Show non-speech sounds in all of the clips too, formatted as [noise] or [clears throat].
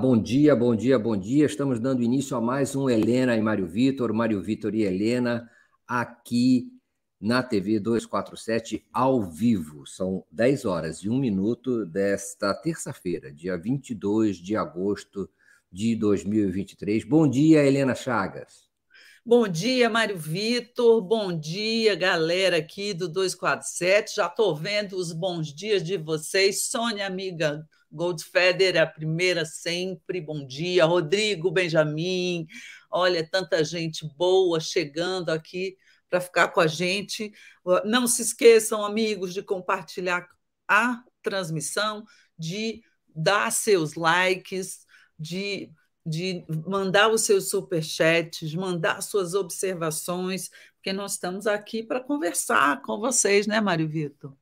Bom dia, bom dia, bom dia. Estamos dando início a mais um Helena e Mário Vitor, Mário Vitor e Helena, aqui na TV 247, ao vivo. São 10 horas e 1 minuto desta terça-feira, dia 22 de agosto de 2023. Bom dia, Helena Chagas. Bom dia, Mário Vitor. Bom dia, galera aqui do 247. Já estou vendo os bons dias de vocês. Sônia, amiga Goldfeder, a primeira sempre. Bom dia. Rodrigo, Benjamin. Olha, tanta gente boa chegando aqui para ficar com a gente. Não se esqueçam, amigos, de compartilhar a transmissão, de dar seus likes, de de mandar os seus superchats, mandar suas observações, porque nós estamos aqui para conversar com vocês, né, Mário Vitor?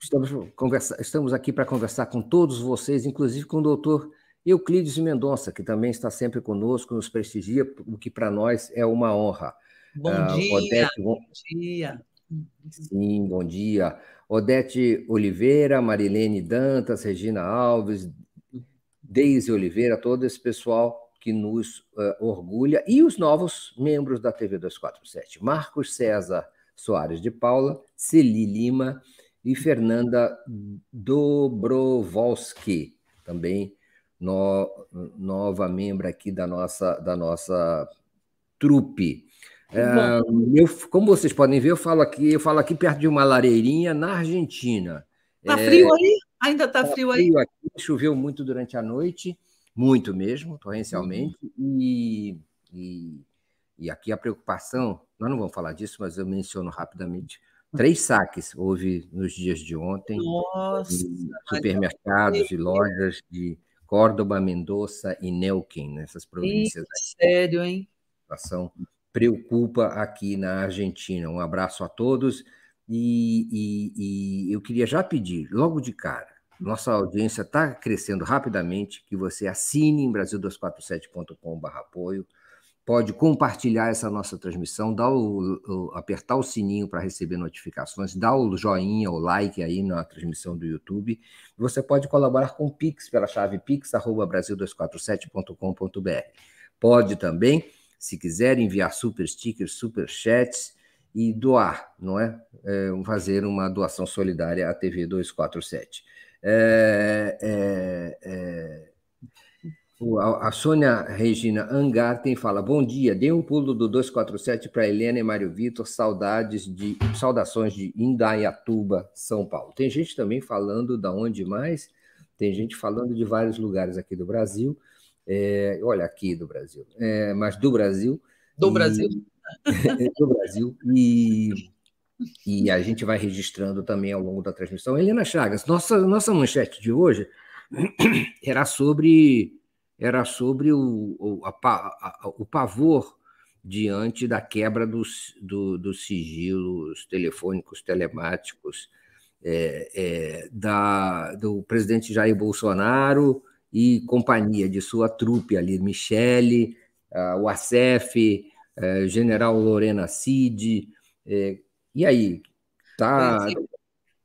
Estamos, conversa, estamos aqui para conversar com todos vocês, inclusive com o doutor Euclides Mendonça, que também está sempre conosco, nos prestigia, o que para nós é uma honra. Bom uh, dia, Odete, bom... bom dia. Sim, bom dia. Odete Oliveira, Marilene Dantas, Regina Alves, Deise Oliveira, todo esse pessoal que nos uh, orgulha, e os novos membros da TV 247, Marcos César Soares de Paula, Celi Lima e Fernanda Dobrovolski, também no, nova membro aqui da nossa, da nossa trupe. Uh, eu, como vocês podem ver, eu falo aqui, eu falo aqui perto de uma lareirinha na Argentina. Tá é, frio aí? Ainda está tá frio, frio aí? Aqui, choveu muito durante a noite, muito mesmo, torrencialmente, uhum. e, e, e, aqui a preocupação, nós não vamos falar disso, mas eu menciono rapidamente. Três saques houve nos dias de ontem, Nossa, em supermercados e lojas de Córdoba, Mendoza e Neuquén, nessas províncias. Eita, sério, hein? A situação preocupa aqui na Argentina. Um abraço a todos e, e, e eu queria já pedir, logo de cara, nossa audiência está crescendo rapidamente, que você assine em brasil247.com.br apoio, pode compartilhar essa nossa transmissão, dar o, o, apertar o sininho para receber notificações, dar o joinha, o like aí na transmissão do YouTube. Você pode colaborar com o Pix pela chave pix@brasil247.com.br. Pode também, se quiser, enviar super stickers, super chats e doar, não é? é fazer uma doação solidária à TV 247. É, é, é a Sônia Regina Angarten fala: Bom dia, dê um pulo do 247 para Helena e Mário Vitor, saudades de saudações de Indaiatuba, São Paulo. Tem gente também falando da onde mais? Tem gente falando de vários lugares aqui do Brasil. É, olha, aqui do Brasil, é, mas do Brasil. Do e, Brasil. [laughs] do Brasil. E, e a gente vai registrando também ao longo da transmissão. Helena Chagas, nossa, nossa manchete de hoje [clears throat] era sobre, era sobre o, o, a, a, o pavor diante da quebra dos, do, dos sigilos telefônicos, telemáticos é, é, da, do presidente Jair Bolsonaro e companhia de sua trupe ali, Michele, o ACF, é, General Lorena Cid. É, e aí, tá?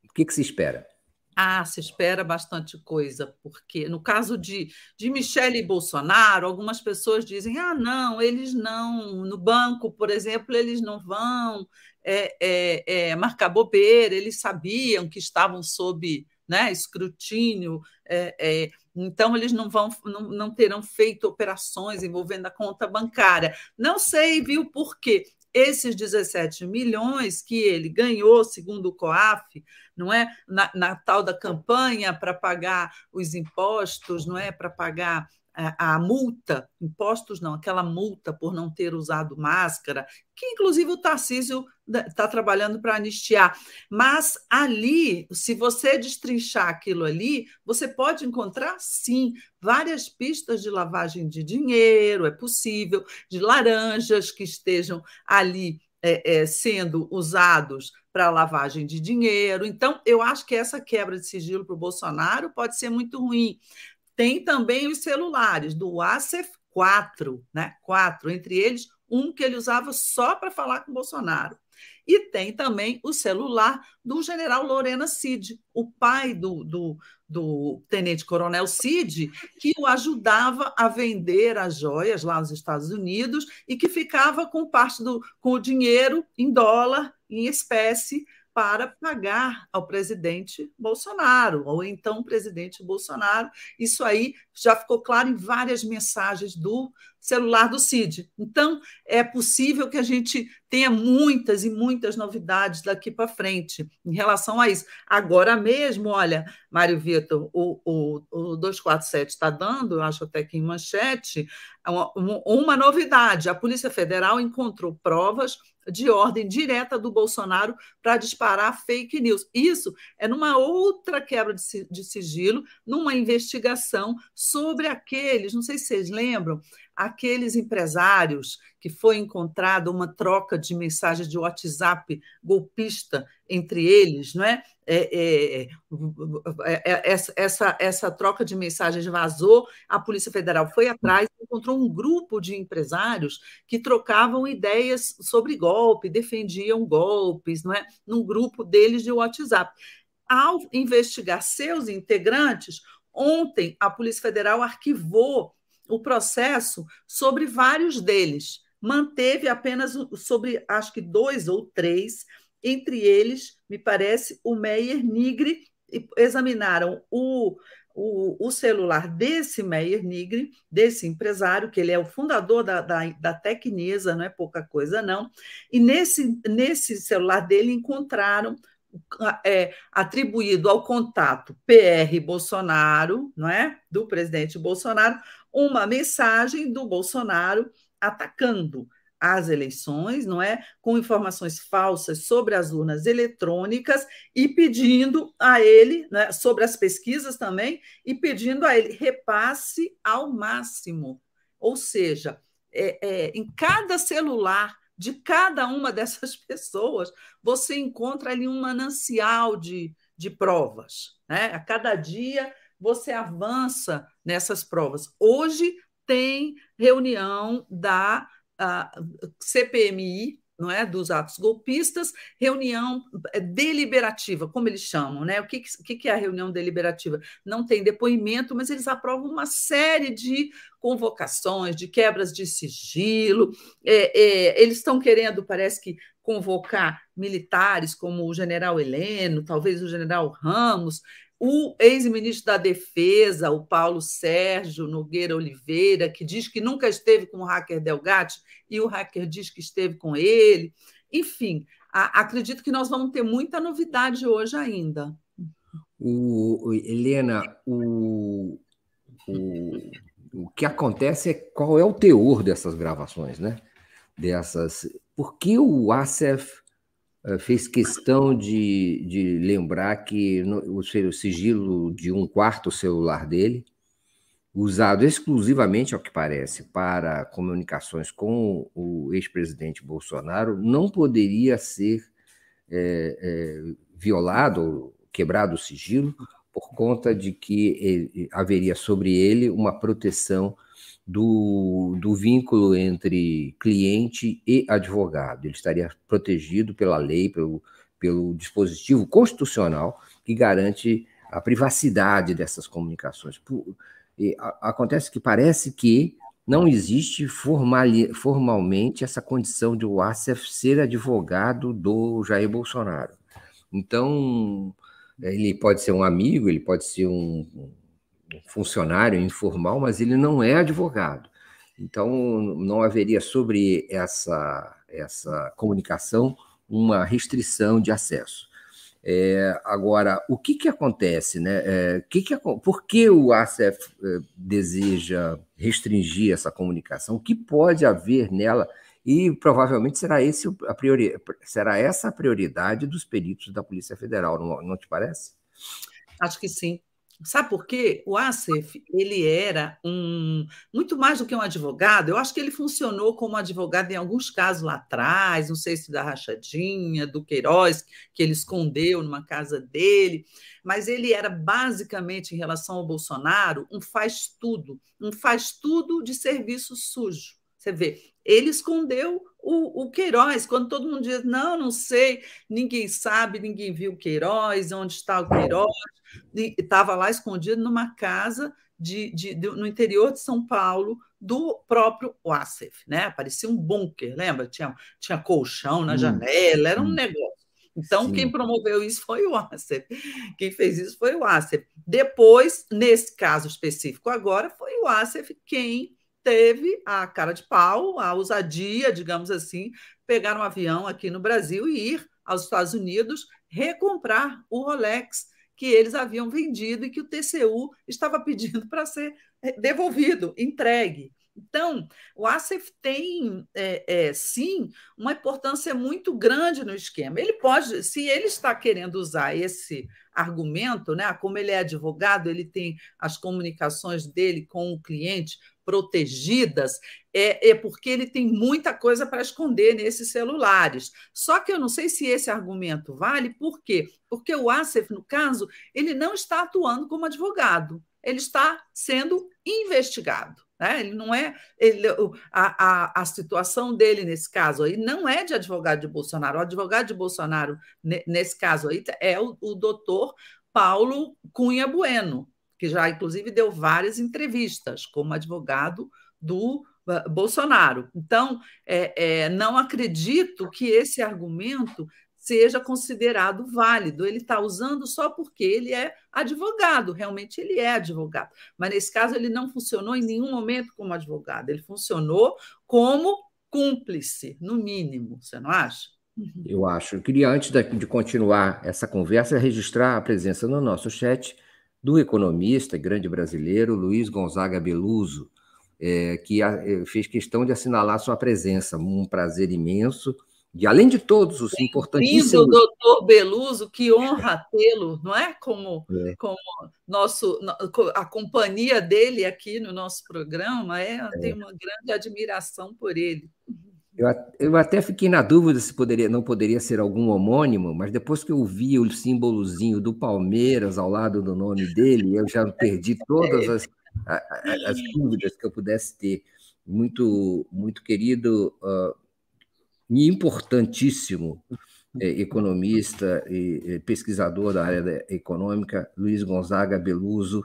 O que, que se espera? Ah, se espera bastante coisa, porque no caso de, de Michele e Bolsonaro, algumas pessoas dizem: ah, não, eles não, no banco, por exemplo, eles não vão é, é, é, marcar bobeira, eles sabiam que estavam sob né, escrutínio, é, é, então eles não vão, não, não terão feito operações envolvendo a conta bancária. Não sei, viu, por quê? Esses 17 milhões que ele ganhou, segundo o COAF, não é? Na, na tal da campanha para pagar os impostos, não é? Para pagar a, multa, impostos não, aquela multa por não ter usado máscara, que inclusive o Tarcísio está trabalhando para anistiar. Mas ali, se você destrinchar aquilo ali, você pode encontrar, sim, várias pistas de lavagem de dinheiro, é possível, de laranjas que estejam ali é, é, sendo usados para lavagem de dinheiro. Então, eu acho que essa quebra de sigilo para o Bolsonaro pode ser muito ruim. Tem também os celulares do ACEF 4, né? Quatro, entre eles um que ele usava só para falar com Bolsonaro. E tem também o celular do general Lorena Cid, o pai do, do, do tenente-coronel Cid, que o ajudava a vender as joias lá nos Estados Unidos e que ficava com parte do com o dinheiro em dólar, em espécie, para pagar ao presidente Bolsonaro, ou então presidente Bolsonaro. Isso aí já ficou claro em várias mensagens do celular do CID. Então, é possível que a gente tenha muitas e muitas novidades daqui para frente em relação a isso. Agora mesmo, olha, Mário Vitor, o, o, o 247 está dando, eu acho até que em manchete, uma, uma novidade: a Polícia Federal encontrou provas de ordem direta do Bolsonaro para disparar fake news. Isso é numa outra quebra de sigilo, numa investigação sobre aqueles, não sei se vocês lembram, aqueles empresários que foi encontrada uma troca de mensagens de WhatsApp golpista entre eles, não é? é, é, é, é essa, essa troca de mensagens vazou, a Polícia Federal foi atrás e encontrou um grupo de empresários que trocavam ideias sobre golpe, defendiam golpes, não é? Num grupo deles de WhatsApp. Ao investigar seus integrantes, ontem a Polícia Federal arquivou o processo sobre vários deles. Manteve apenas sobre, acho que dois ou três, entre eles, me parece, o Meyer Nigre, examinaram o, o, o, celular desse Meyer Nigre, desse empresário, que ele é o fundador da, da, da Tecnisa, não é pouca coisa, não, e nesse, nesse celular dele encontraram é, atribuído ao contato PR Bolsonaro, não é? Do presidente Bolsonaro, uma mensagem do Bolsonaro atacando as eleições, não é? Com informações falsas sobre as urnas eletrônicas e pedindo a ele, né, sobre as pesquisas também, e pedindo a ele repasse ao máximo. Ou seja, é, é, em cada celular de cada uma [laughs] dessas pessoas, você encontra ali um manancial de, de provas. Né? A cada dia você avança nessas provas. Hoje tem reunião da CPMI, não é, dos atos golpistas, reunião é, deliberativa, como eles chamam, né? O que, que é a reunião deliberativa? Não tem depoimento, mas eles aprovam uma série de convocações, de quebras de sigilo. É, é, eles estão querendo, parece que, convocar militares como o general Heleno, talvez o general Ramos, o ex-ministro da Defesa, o Paulo Sérgio Nogueira Oliveira, que diz que nunca esteve com o hacker Delgatti e o hacker diz que esteve com ele. Enfim, a, acredito que nós vamos ter muita novidade hoje ainda. O, Helena, o, o, o que acontece é qual é o teor dessas gravações, né? Dessas. Por que o ASEF fez questão de, de lembrar que no, o sigilo de um quarto celular dele, usado exclusivamente, ao que parece, para comunicações com o ex-presidente Bolsonaro, não poderia ser é, é, violado, quebrado o sigilo, por conta de que ele, haveria sobre ele uma proteção do, do vínculo entre cliente e advogado. Ele estaria protegido pela lei, pelo, pelo dispositivo constitucional que garante a privacidade dessas comunicações. Acontece que parece que não existe formali, formalmente essa condição de o ASEF ser advogado do Jair Bolsonaro. Então, ele pode ser um amigo, ele pode ser um, funcionário informal, mas ele não é advogado. Então, não haveria sobre essa, essa comunicação uma restrição de acesso. É, agora, o que, que acontece? Né? É, que que, por que o ACF é, deseja restringir essa comunicação? O que pode haver nela? E provavelmente será, esse a priori, será essa a prioridade dos peritos da Polícia Federal, não, não te parece? Acho que sim. Sabe por quê? O Asif, ele era um muito mais do que um advogado. Eu acho que ele funcionou como advogado em alguns casos lá atrás, não sei se da Rachadinha, do Queiroz, que ele escondeu numa casa dele, mas ele era basicamente em relação ao Bolsonaro um faz tudo, um faz tudo de serviço sujo Você vê, ele escondeu o, o, Queiroz, quando todo mundo diz, não, não sei, ninguém sabe, ninguém viu o Queiroz, onde está o Queiroz, estava lá escondido numa casa de, de, de, no interior de São Paulo, do próprio Wassef, né? Parecia um bunker, lembra? Tinha, tinha colchão na hum, janela, era um hum. negócio. Então, Sim. quem promoveu isso foi o Wassef. Quem fez isso foi o Wassef. Depois, nesse caso específico agora, foi o Wassef quem teve a cara de pau, a ousadia, digamos assim, pegar um avião aqui no Brasil e ir aos Estados Unidos recomprar o Rolex que eles haviam vendido e que o TCU estava pedindo [laughs] para ser devolvido, entregue. Então, o ASEF tem, é, é, sim, uma importância muito grande no esquema. Ele pode, se ele está querendo usar esse argumento, né, como ele é advogado, ele tem as comunicações dele com o cliente protegidas, é, é porque ele tem muita coisa para esconder nesses celulares. Só que eu não sei se esse argumento vale, por quê? Porque o ASEF, no caso, ele não está atuando como advogado, ele está sendo investigado. Né? Ele não é ele, a, a, a situação dele nesse caso aí não é de advogado de Bolsonaro. O advogado de Bolsonaro nesse caso aí é o, o doutor Paulo Cunha Bueno, que já inclusive deu várias entrevistas como advogado do uh, Bolsonaro. Então, é, é, não acredito que esse argumento seja considerado válido. Ele está usando só porque ele é advogado, realmente ele é advogado. Mas nesse caso, ele não funcionou em nenhum momento como advogado, ele funcionou como cúmplice, no mínimo, você não acha? Eu acho. Eu queria, antes de continuar essa conversa, registrar a presença no nosso chat do economista grande brasileiro Luiz Gonzaga Beluso, é, que a, é, fez questão de assinalar sua presença. Um prazer imenso e além de todos os importantíssimos. Lindo, doutor Beluso, que honra tê-lo, não é? Como, é. como nosso, a companhia dele aqui no nosso programa, é, é. tenho uma grande admiração por ele. Eu, eu até fiquei na dúvida se poderia, não poderia ser algum homônimo, mas depois que eu vi o símbolozinho do Palmeiras ao lado do nome dele, eu já perdi [laughs] todas as, as, as dúvidas que eu pudesse ter. Muito, muito querido uh, e importantíssimo é, economista e pesquisador da área econômica, Luiz Gonzaga Beluso,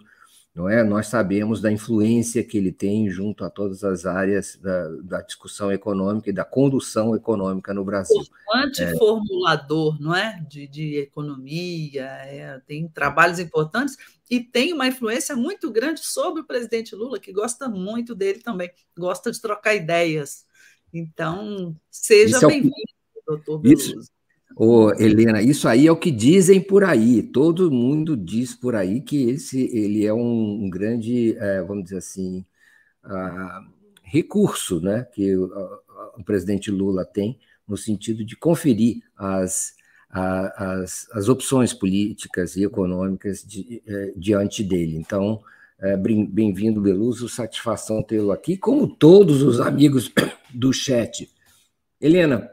não é? Nós sabemos da influência que ele tem junto a todas as áreas da, da discussão econômica e da condução econômica no Brasil. Antiformulador, é. não é? De, de economia, é, tem trabalhos importantes e tem uma influência muito grande sobre o presidente Lula, que gosta muito dele também, gosta de trocar ideias. Então, seja é bem-vindo, doutor Beluso. Isso, Helena, isso aí é o que dizem por aí. Todo mundo diz por aí que esse, ele é um, um grande, é, vamos dizer assim, uh, recurso né, que o, o, presidente Lula tem no sentido de conferir as, as, as opções políticas e econômicas de, é, diante dele. Então, Bem-vindo, Beluso, satisfação tê-lo aqui, como todos os amigos [coughs] do chat. Helena,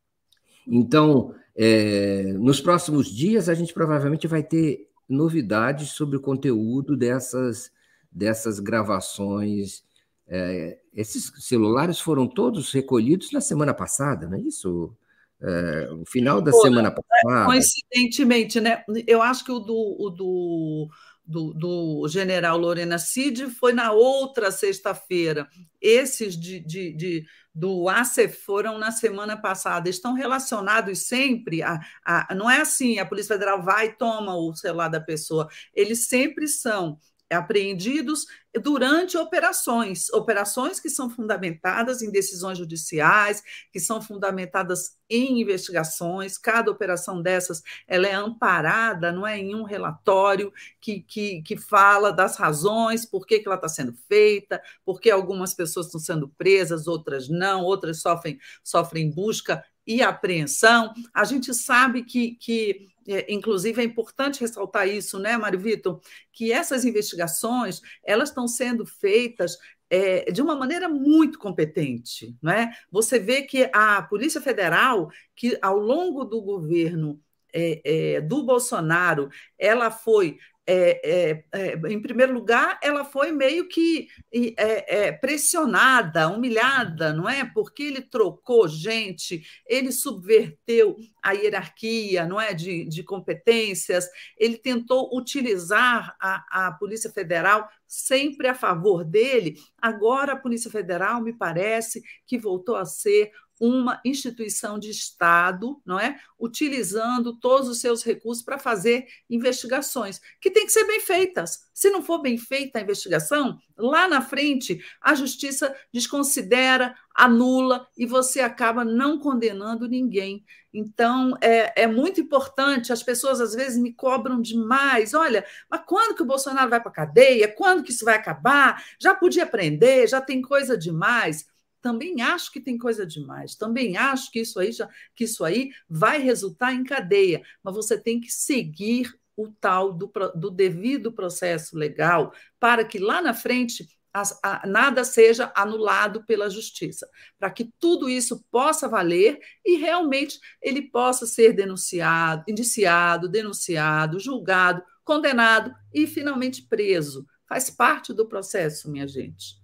[coughs] então, é, nos próximos dias a gente provavelmente vai ter novidades sobre o conteúdo dessas, dessas gravações. É, esses celulares foram todos recolhidos na semana passada, não é isso? É, o final da Pô, semana passada. Coincidentemente, né? Eu acho que o do, o do do, do general Lorena Cid foi na outra sexta-feira. Esses de, de, de, do ACEF foram na semana passada. Estão relacionados sempre a, a. Não é assim, a Polícia Federal vai e toma o celular da pessoa. Eles sempre são apreendidos durante operações, operações que são fundamentadas em decisões judiciais, que são fundamentadas em investigações. Cada operação dessas ela é amparada, não é, em um relatório que, que, que fala das razões, por que, que ela está sendo feita, por que algumas pessoas estão sendo presas, outras não, outras sofrem, sofrem busca e apreensão. A gente sabe que, que inclusive é importante ressaltar isso, né, Mário Vitor, que essas investigações elas estão sendo feitas é, de uma maneira muito competente. Né? Você vê que a Polícia Federal, que ao longo do governo é, é, do Bolsonaro, ela foi é, é, é, em primeiro lugar, ela foi meio que é, é, pressionada, humilhada, não é? Porque ele trocou gente, ele subverteu a hierarquia, não é, de, de competências. Ele tentou utilizar a, a Polícia Federal sempre a favor dele. Agora a Polícia Federal me parece que voltou a ser uma instituição de Estado, não é? Utilizando todos os seus recursos para fazer investigações, que tem que ser bem feitas. Se não for bem feita a investigação, lá na frente a justiça desconsidera, anula e você acaba não condenando ninguém. Então, é, é muito importante, as pessoas às vezes me cobram demais. Olha, mas quando que o Bolsonaro vai para a cadeia? Quando que isso vai acabar? Já podia prender, já tem coisa demais também acho que tem coisa demais, também acho que isso aí já, que isso aí vai resultar em cadeia, mas você tem que seguir o tal do, do devido processo legal para que lá na frente as, a, nada seja anulado pela justiça, para que tudo isso possa valer e realmente ele possa ser denunciado, indiciado, denunciado, julgado, condenado e finalmente preso. Faz parte do processo, minha gente.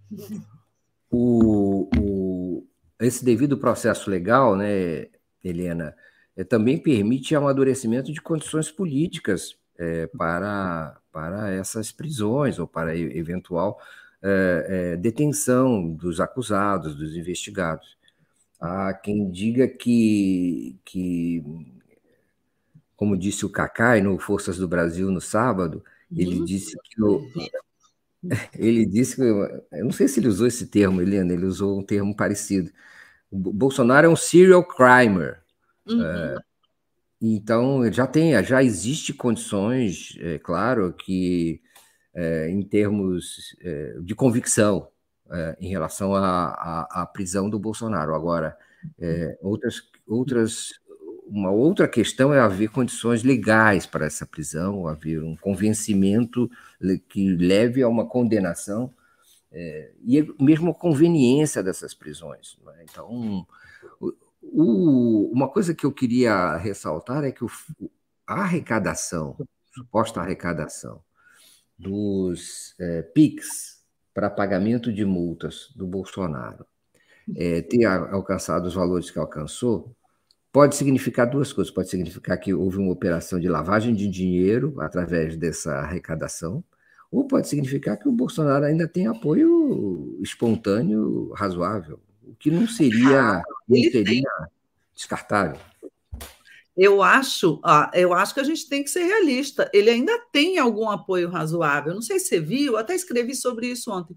O, esse devido processo legal, né, Helena, é, também permite amadurecimento de condições políticas é, para, para essas prisões ou para eventual é, detenção dos acusados, dos investigados. Há quem diga que, que como disse o Cacai no Forças do Brasil no sábado, ele uhum. disse que o, [laughs] ele disse que. Eu não sei se ele usou esse termo, Helena, ele usou um termo parecido. O Bolsonaro é um serial crimer. Uhum. É, então, já tem, já existe condições, é claro, que é, em termos é, de convicção é, em relação à prisão do Bolsonaro. Agora, é, outras, outras uma outra questão é haver condições legais para essa prisão, haver um convencimento que leve a uma condenação é, e mesmo a conveniência dessas prisões. É? Então, o, uma coisa que eu queria ressaltar é que o, a arrecadação, suposta arrecadação dos é, PIX para pagamento de multas do Bolsonaro é, ter alcançado os valores que alcançou, pode significar duas coisas. Pode significar que houve uma operação de lavagem de dinheiro através dessa arrecadação, ou pode significar que o Bolsonaro ainda tem apoio espontâneo razoável, o que não seria, ah, não seria descartável. Eu acho, eu acho que a gente tem que ser realista. Ele ainda tem algum apoio razoável. Não sei se você viu, até escrevi sobre isso ontem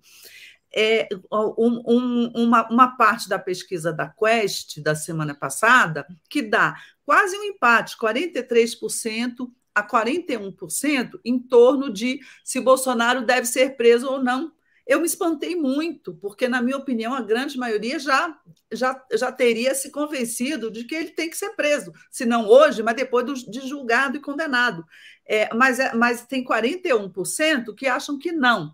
é, um, um, uma, uma parte da pesquisa da Quest da semana passada que dá quase um empate, 43% a 41% em torno de se Bolsonaro deve ser preso ou não. Eu me espantei muito, porque, na minha opinião, a grande maioria já, já, já teria se convencido de que ele tem que ser preso, se não hoje, mas depois do, de julgado e condenado. É, mas, é, mas tem 41% que acham que não.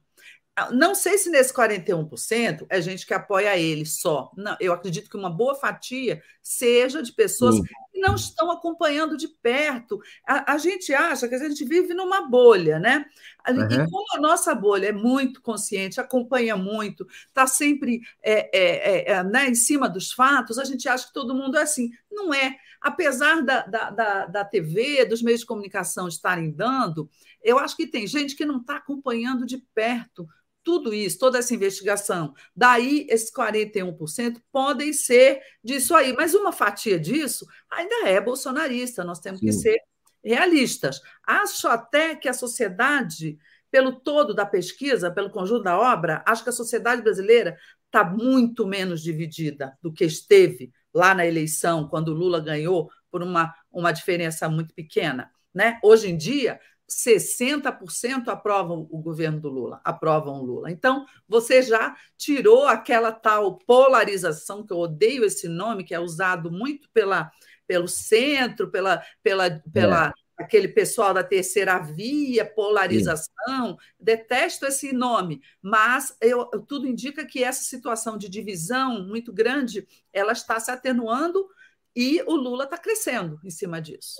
Não sei se nesse 41% é gente que apoia ele só. Não, eu acredito que uma boa fatia seja de pessoas Sim. que não estão acompanhando de perto. A, a, gente acha que a gente vive numa bolha, né? Uhum. E como a nossa bolha é muito consciente, acompanha muito, está sempre é, é, é, é, né, em cima dos fatos, a gente acha que todo mundo é assim. Não é. Apesar da, da, da, da TV, dos meios de comunicação estarem dando, eu acho que tem gente que não está acompanhando de perto tudo isso, toda essa investigação. Daí, esses 41% podem ser disso aí, mas uma fatia disso ainda é bolsonarista, nós temos Sim. que ser realistas. Acho até que a sociedade, pelo todo da pesquisa, pelo conjunto da obra, acho que a sociedade brasileira está muito menos dividida do que esteve lá na eleição, quando Lula ganhou por uma, uma diferença muito pequena. Né? Hoje em dia, 60% aprovam o governo do Lula, aprovam o Lula. Então, você já tirou aquela tal polarização, que eu odeio esse nome, que é usado muito pela, pelo centro, pela, pela, pela é. aquele pessoal da terceira via, polarização. Sim. Detesto esse nome, mas eu, tudo indica que essa situação de divisão muito grande ela está se atenuando e o Lula está crescendo em cima disso.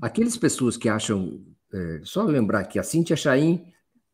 Aquelas pessoas que acham é, só lembrar que a Cíntia Chaim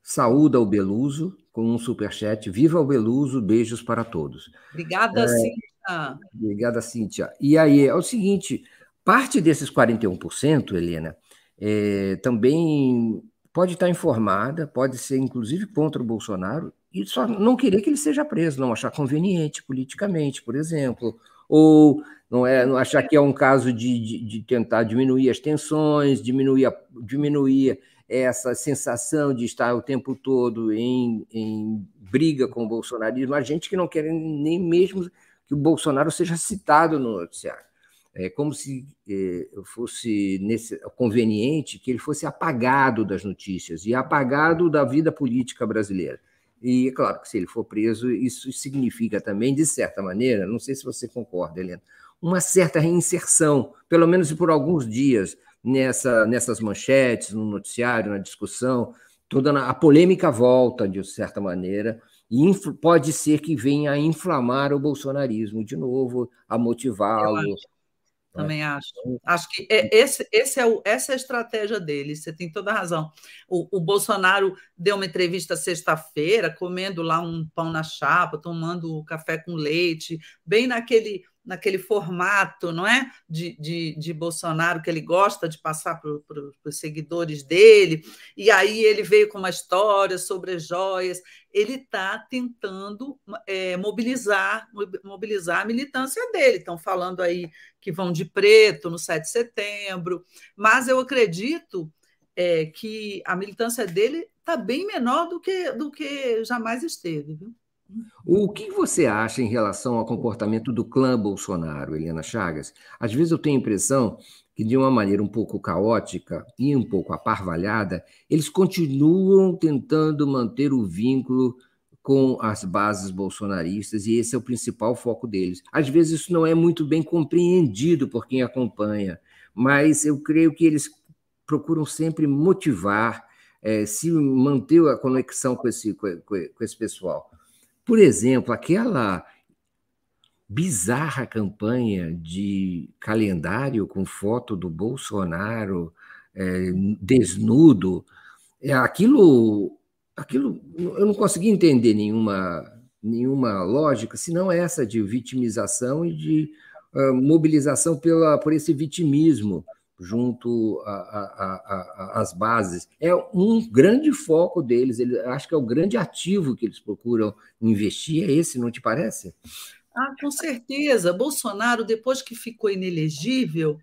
saúda o Beluso com um superchat. Viva o Beluso, beijos para todos. Obrigada, é, Cíntia. Obrigada, Cíntia. E aí, é o seguinte, parte desses 41%, Helena, é, também pode estar informada, pode ser inclusive contra o Bolsonaro, e só não querer que ele seja preso, não achar conveniente politicamente, por exemplo, ou não é não achar que é um caso de, de, de tentar diminuir as tensões, diminuir, a, diminuir essa sensação de estar o tempo todo em, em briga com o bolsonarismo, a gente que não quer nem mesmo que o Bolsonaro seja citado no noticiário. É como se é, fosse nesse, conveniente que ele fosse apagado das notícias e apagado da vida política brasileira. E, é claro, que se ele for preso, isso significa também, de certa maneira, não sei se você concorda, Helena, uma certa reinserção, pelo menos por alguns dias, nessa, nessas manchetes, no noticiário, na discussão, toda a polêmica volta, de certa maneira, e pode ser que venha a inflamar o bolsonarismo de novo, a motivá-lo. Também acho. Acho que é, esse, esse é o, essa é a estratégia dele, você tem toda a razão. O, o Bolsonaro deu uma entrevista sexta-feira, comendo lá um pão na chapa, tomando café com leite, bem naquele naquele formato, não é? De, de, de Bolsonaro que ele gosta de passar para os seguidores dele, e aí ele veio com uma história sobre joias. Ele está tentando é, mobilizar, mobilizar a militância dele. Estão falando aí que vão de preto no 7 de setembro, mas eu acredito é, que a militância dele está bem menor do que, do que jamais esteve, viu? O que você acha em relação ao comportamento do clã Bolsonaro, Helena Chagas? Às vezes eu tenho a impressão que, de uma maneira um pouco caótica e um pouco aparvalhada, eles continuam tentando manter o vínculo com as bases bolsonaristas, e esse é o principal foco deles. Às vezes isso não é muito bem compreendido por quem acompanha, mas eu creio que eles procuram sempre motivar, é, se manter a conexão com esse, com esse pessoal. Por exemplo, aquela bizarra campanha de calendário com foto do Bolsonaro é, desnudo, é, aquilo, aquilo eu não consegui entender nenhuma, nenhuma lógica, senão essa de vitimização e de uh, mobilização pela, por esse vitimismo junto às bases. É um grande foco deles, ele, acho que é o grande ativo que eles procuram investir, é esse, não te parece? Ah, com certeza. Bolsonaro, depois que ficou inelegível,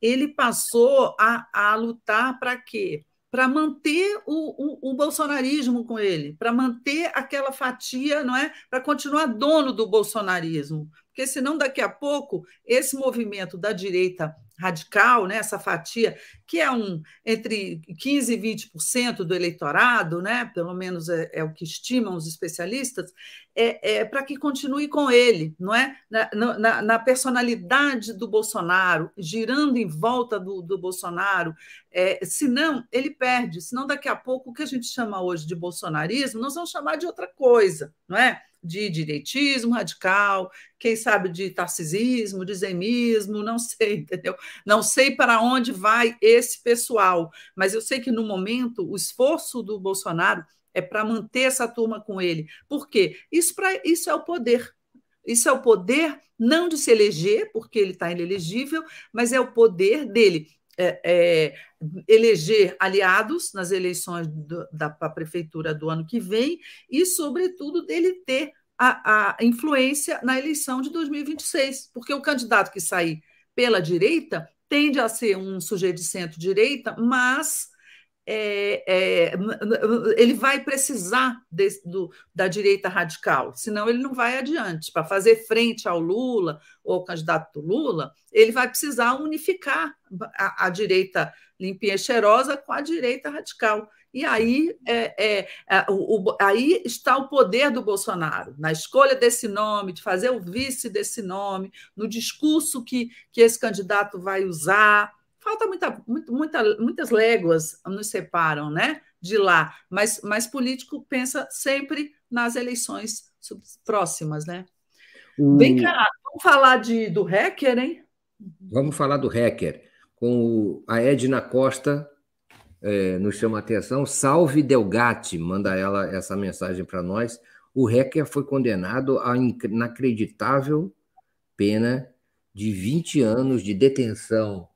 ele passou a, a lutar para quê? Para manter o, o, o, bolsonarismo com ele, para manter aquela fatia, não é? Para continuar dono do bolsonarismo. Porque senão, daqui a pouco, esse movimento da direita radical, né, essa fatia, que é um entre 15% e 20% do eleitorado, né, pelo menos é, é, o que estimam os especialistas, é, é para que continue com ele, não é? Na, na, na, personalidade do Bolsonaro, girando em volta do, do Bolsonaro, é, senão ele perde, senão daqui a pouco o que a gente chama hoje de bolsonarismo, nós vamos chamar de outra coisa, não é? De direitismo radical, quem sabe de tarcisismo, de zemismo, não sei, [laughs] entendeu? Não sei para onde vai esse pessoal, mas eu sei que no momento o esforço do Bolsonaro é para manter essa turma com ele. Por quê? Isso, pra, isso é o poder. Isso é o poder não de se eleger, porque ele está inelegível, mas é o poder dele é, é, eleger aliados nas eleições da prefeitura do ano que vem e, sobretudo, dele ter a, a influência na eleição de 2026, porque o candidato que sair pela direita tende a ser um sujeito de centro-direita, mas é, é, ele vai precisar do, da direita radical, senão ele não vai adiante. Para fazer frente ao Lula ou ao candidato do Lula, ele vai precisar unificar a, a direita limpinha e cheirosa com a direita radical. E aí, é, é, é, o, o, aí está o poder do Bolsonaro, na escolha desse nome, de fazer o vice desse nome, no discurso que, que esse candidato vai usar. Falta muita, muita, muitas léguas nos separam né, de lá, mas, mas político pensa sempre nas eleições próximas. Né? O... Vem cá, vamos falar de, do hacker, hein? Vamos falar do hacker, com a Edna Costa é, nos chama a atenção. Salve Delgatti, manda ela essa mensagem para nós. O hacker foi condenado a inacreditável pena de 20 anos de detenção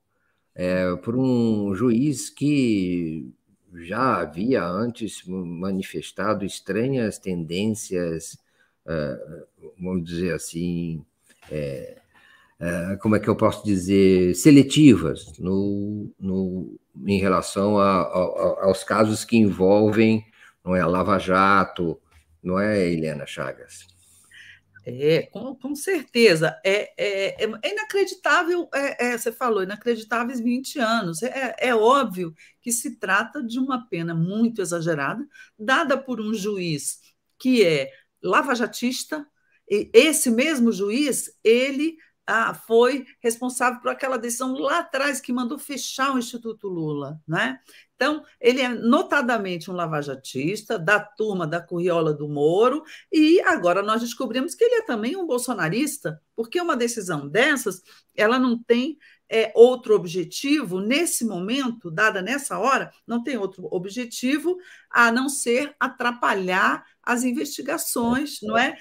é, por um juiz que já havia antes manifestado estranhas tendências, uh, vamos dizer assim, é, como é que eu posso dizer, seletivas no, no, em relação a, a, aos casos que envolvem não é, a Lava Jato, não é, Helena Chagas? É, com, com certeza. É, é, é inacreditável, é, é, você falou, inacreditáveis 20 anos. É, é óbvio que se trata de uma pena muito exagerada, dada por um juiz que é lavajatista. E esse mesmo juiz, ele ah, foi responsável por aquela decisão lá atrás que mandou fechar o Instituto Lula. Né? Então, ele é notadamente um lavajatista, da turma da Curriola do Moro, e agora nós descobrimos que ele é também um bolsonarista, porque uma decisão dessas, ela não tem é, outro objetivo, nesse momento, dada nessa hora, não tem outro objetivo a não ser atrapalhar as investigações não é,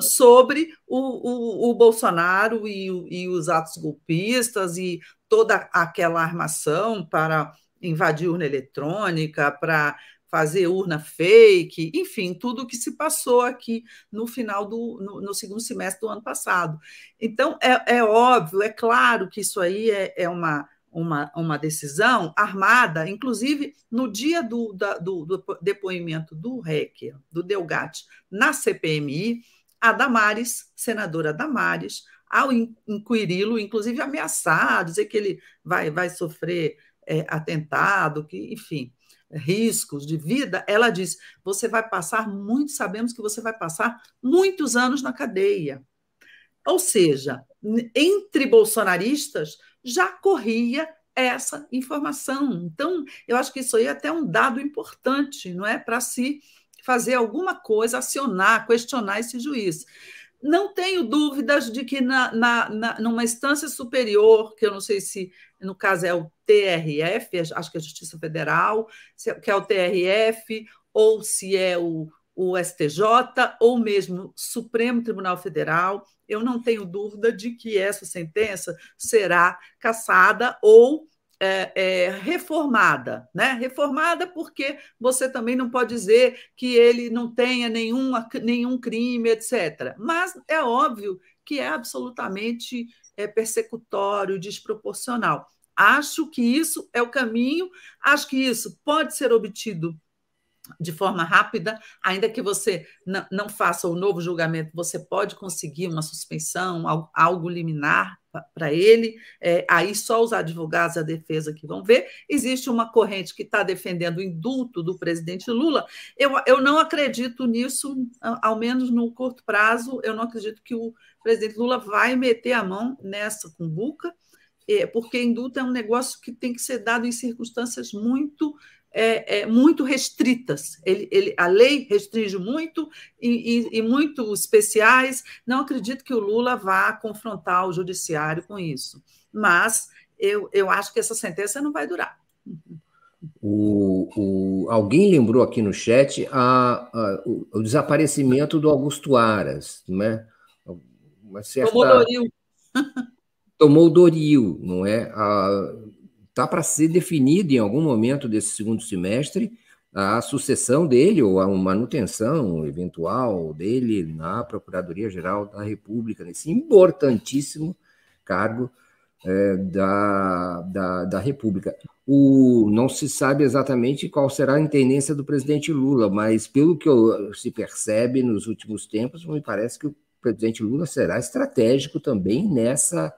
sobre o, o, o Bolsonaro e, e os atos golpistas e toda aquela armação para invadir urna eletrônica, para fazer urna fake, enfim, tudo o que se passou aqui no final do no, no, segundo semestre do ano passado. Então, é, é óbvio, é claro que isso aí é, é uma, uma, uma decisão armada, inclusive no dia do, da, do, do depoimento do REC, do Delgatti, na CPMI, a Damares, senadora Damares, ao inquiri-lo, inclusive ameaçar, dizer que ele vai, vai sofrer é, atentado, que, enfim, riscos de vida, ela diz: você vai passar muito, sabemos que você vai passar muitos anos na cadeia. Ou seja, entre bolsonaristas já corria essa informação. Então, eu acho que isso aí é até um dado importante, não é? Para se fazer alguma coisa, acionar, questionar esse juiz. Não tenho dúvidas de que na, na, na, numa instância superior, que eu não sei se no caso é o TRF, acho que é a Justiça Federal, que é o TRF, ou se é o, o STJ, ou mesmo Supremo Tribunal Federal, eu não tenho dúvida de que essa sentença será cassada ou é, é, reformada, né? Reformada porque você também não pode dizer que ele não tenha nenhum, nenhum crime, etc. Mas é óbvio que é absolutamente é, persecutório, desproporcional. Acho que isso é o caminho, acho que isso pode ser obtido de forma rápida, ainda que você não faça o novo julgamento, você pode conseguir uma suspensão, algo liminar para ele, é, aí só os advogados e a defesa que vão ver. Existe uma corrente que está defendendo o indulto do presidente Lula. Eu, eu não acredito nisso, ao menos no curto prazo, eu não acredito que o presidente Lula vai meter a mão nessa cumbuca, é, porque indulto é um negócio que tem que ser dado em circunstâncias muito é, é, muito restritas. Ele, ele, a lei restringe muito e, e, e, muito especiais. Não acredito que o Lula vá confrontar o judiciário com isso. Mas eu, eu acho que essa sentença não vai durar. O, o, alguém lembrou aqui no chat a, a, o, o, desaparecimento do Augusto Aras, não é? Uma certa... [laughs] Tomou. Tomou Doril, não é? Está para ser definido em algum momento desse segundo semestre a sucessão dele ou a manutenção eventual dele na Procuradoria-Geral da República, nesse importantíssimo cargo é, da, da, da, República. O, não se sabe exatamente qual será a intendência do presidente Lula, mas pelo que eu, se percebe nos últimos tempos, me parece que o presidente Lula será estratégico também nessa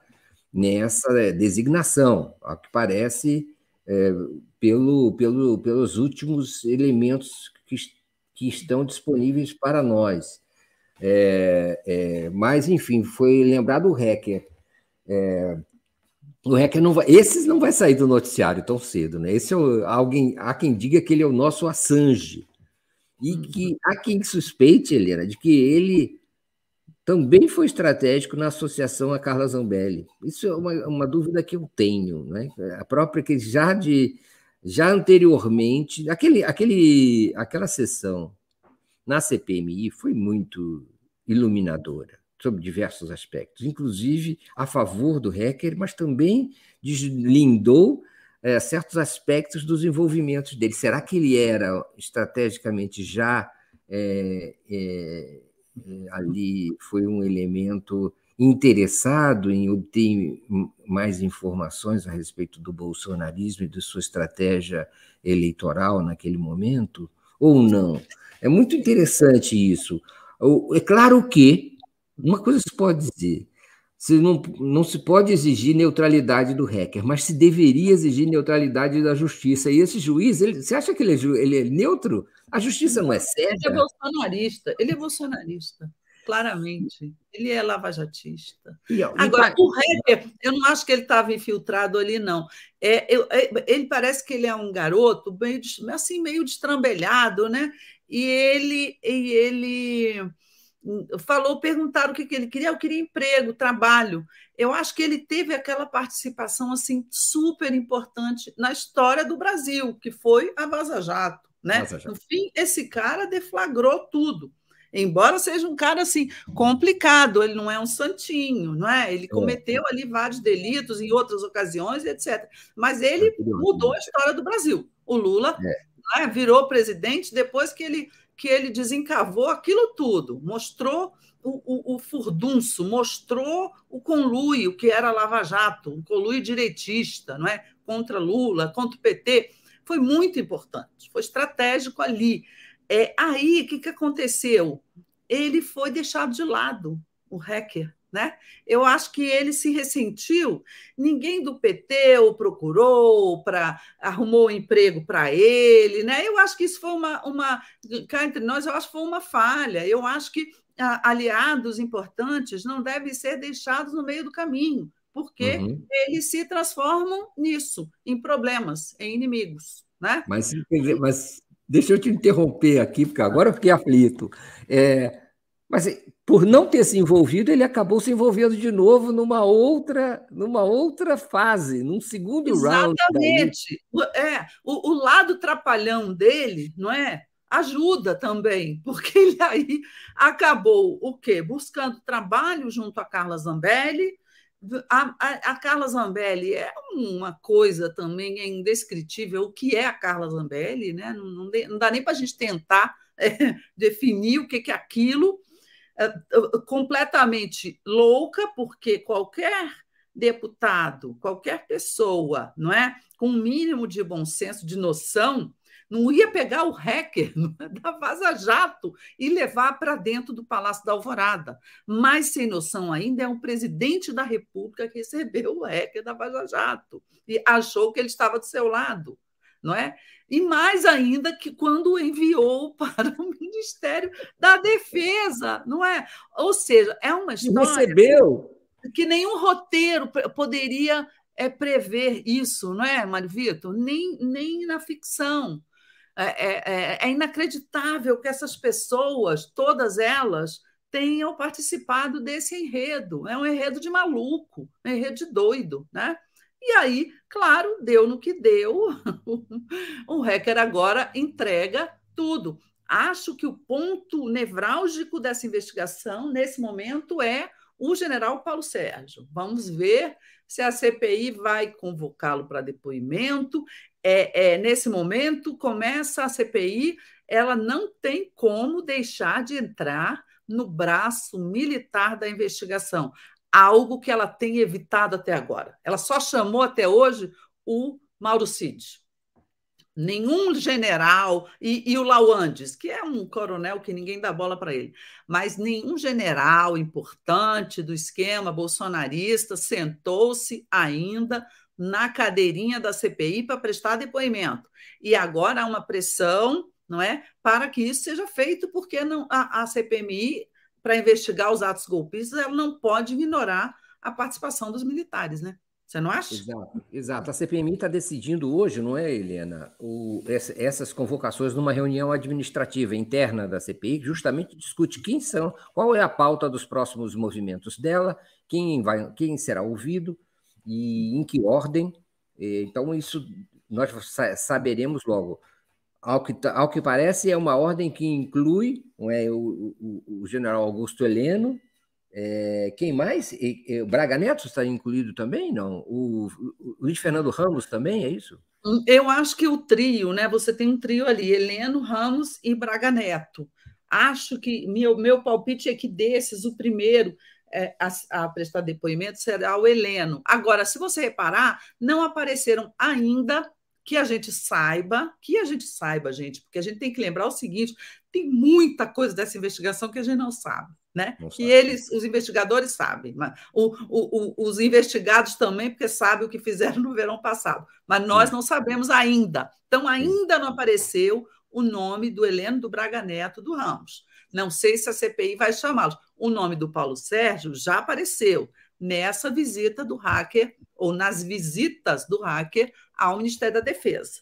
nessa é, designação, ao que parece, é, pelo, pelo, pelos últimos elementos que, que estão disponíveis para nós. É, é, mas, enfim, foi lembrado o hacker. É, o hacker não vai. Esses não vai sair do noticiário tão cedo, né? Esse é o, alguém, há quem diga que ele é o nosso Assange. E que há quem suspeite, Helena, de que ele também foi estratégico na associação a Carla Zambelli. Isso é uma, uma dúvida que eu tenho. Né? A própria que já de já anteriormente, aquele, aquele, aquela sessão na CPMI foi muito iluminadora sobre diversos aspectos, inclusive a favor do hacker, mas também deslindou é, certos aspectos dos envolvimentos dele. Será que ele era estrategicamente já é, é, ali foi um elemento interessado em obter mais informações a respeito do bolsonarismo e de sua estratégia eleitoral naquele momento, ou não? É muito interessante isso. É claro que, uma coisa se pode dizer, se não, não se pode exigir neutralidade do hacker, mas se deveria exigir neutralidade da justiça. E esse juiz, ele, você acha que ele é, ele é neutro? A justiça não é séria? Ele é bolsonarista, ele é bolsonarista, claramente. Ele é lavajatista. E, Agora, o hacker, eu não acho que ele estava infiltrado ali, não. É, eu, é, ele parece que ele é um garoto meio, assim, meio destrambelhado, né? E ele, e ele falou, perguntaram o que, ele queria, eu queria emprego, trabalho. Eu acho que ele teve aquela participação assim super importante na história do Brasil, que foi a Vaza Jato, né? Vaza Jato. No fim, esse cara deflagrou tudo. Embora seja um cara assim complicado, ele não é um santinho, não é? Ele é. cometeu ali vários delitos em outras ocasiões, etc. Mas ele mudou a história do Brasil. O Lula é. né, virou presidente depois que ele que ele desencavou aquilo tudo, mostrou o, o, o furdunço, mostrou o conluio que era Lava Jato, o conluio direitista, não é? contra Lula, contra o PT. Foi muito importante, foi estratégico ali. É, aí, o que, que aconteceu? Ele foi deixado de lado, o hacker. Né? Eu acho que ele se ressentiu. Ninguém do PT o procurou, para arrumou um emprego para ele. Né? Eu acho que isso foi uma, uma. Cá entre nós, eu acho que foi uma falha. Eu acho que aliados importantes não devem ser deixados no meio do caminho, porque uhum. eles se transformam nisso, em problemas, em inimigos. Né? Mas, mas deixa eu te interromper aqui, porque agora eu fiquei aflito. É, mas por não ter se envolvido, ele acabou se envolvendo de novo numa outra, numa outra fase, num segundo Exatamente. round. Exatamente. É, o, o, lado trapalhão dele, não é? Ajuda também, [laughs] porque ele aí acabou o quê? Buscando trabalho junto a Carla Zambelli. A, a, a Carla Zambelli é uma coisa também é indescritível. O que é a Carla Zambelli, né? Não, não, não dá nem para a gente tentar [laughs] é, definir o que, que é aquilo completamente louca, porque qualquer deputado, qualquer pessoa, não é, com um mínimo de bom senso, de noção, não ia pegar o hacker [laughs] é, da Vaza Jato e levar para dentro do Palácio da Alvorada. Mas sem noção ainda é um presidente da República que recebeu o hacker da Vaza Jato e achou que ele estava do seu lado, não é? e mais ainda que quando enviou [laughs] para o Ministério da Defesa, não é? Ou seja, é uma história recebeu que nenhum roteiro poderia é, prever isso, não é, Mário Vitor? Nem, nem na ficção. É, é, é, é inacreditável que essas pessoas, todas elas, tenham participado desse enredo. É um enredo de maluco, um enredo de doido, né? E aí, claro, deu no que deu. [laughs] o hacker agora entrega tudo. Acho que o ponto nevrálgico dessa investigação, nesse momento, é o general Paulo Sérgio. Vamos ver se a CPI vai convocá-lo para depoimento. É, é, nesse momento, começa a CPI, ela não tem como deixar de entrar no braço militar da investigação algo que ela tem evitado até agora. Ela só chamou até hoje o Mauro Cid. Nenhum general, e, e o Lauandes, que é um coronel que ninguém dá bola para ele, mas nenhum general importante do esquema bolsonarista sentou-se ainda na cadeirinha da CPI para prestar depoimento. E agora há uma pressão não é, para que isso seja feito, porque não, a, a CPMI para investigar os atos golpistas, ela não pode ignorar a participação dos militares, né? Você não acha? Exato, exato. A CPMI está decidindo hoje, não é, Helena, o, essas convocações numa reunião administrativa interna da CPI, que justamente discute quem são, qual é a pauta dos próximos movimentos dela, quem, vai, quem será ouvido e em que ordem. Então, isso nós saberemos logo. Ao que, tá, ao que parece, é uma ordem que inclui é, o, o, o general Augusto Heleno, é, quem mais? E, e, o Braga Neto está incluído também? Não? O, o, Luiz Fernando Ramos também, é isso? Eu acho que o trio, né? Você tem um trio ali, Heleno, Ramos e Braga Neto. Acho que meu, meu palpite é que desses, o primeiro é, a, a prestar depoimento será o Heleno. Agora, se você reparar, não apareceram ainda que a gente saiba, que a gente saiba, gente, porque a gente tem que lembrar o seguinte: tem muita coisa dessa investigação que a gente não sabe. Né? Não sabe. E eles, os investigadores sabem, mas o, o, o, os investigados também, porque sabem o que fizeram no verão passado, mas nós Sim. não sabemos ainda. Então, ainda não apareceu o nome do Heleno do Braga Neto do Ramos. Não sei se a CPI vai chamá-los. O nome do Paulo Sérgio já apareceu nessa visita do hacker, ou nas visitas do hacker ao Ministério da Defesa.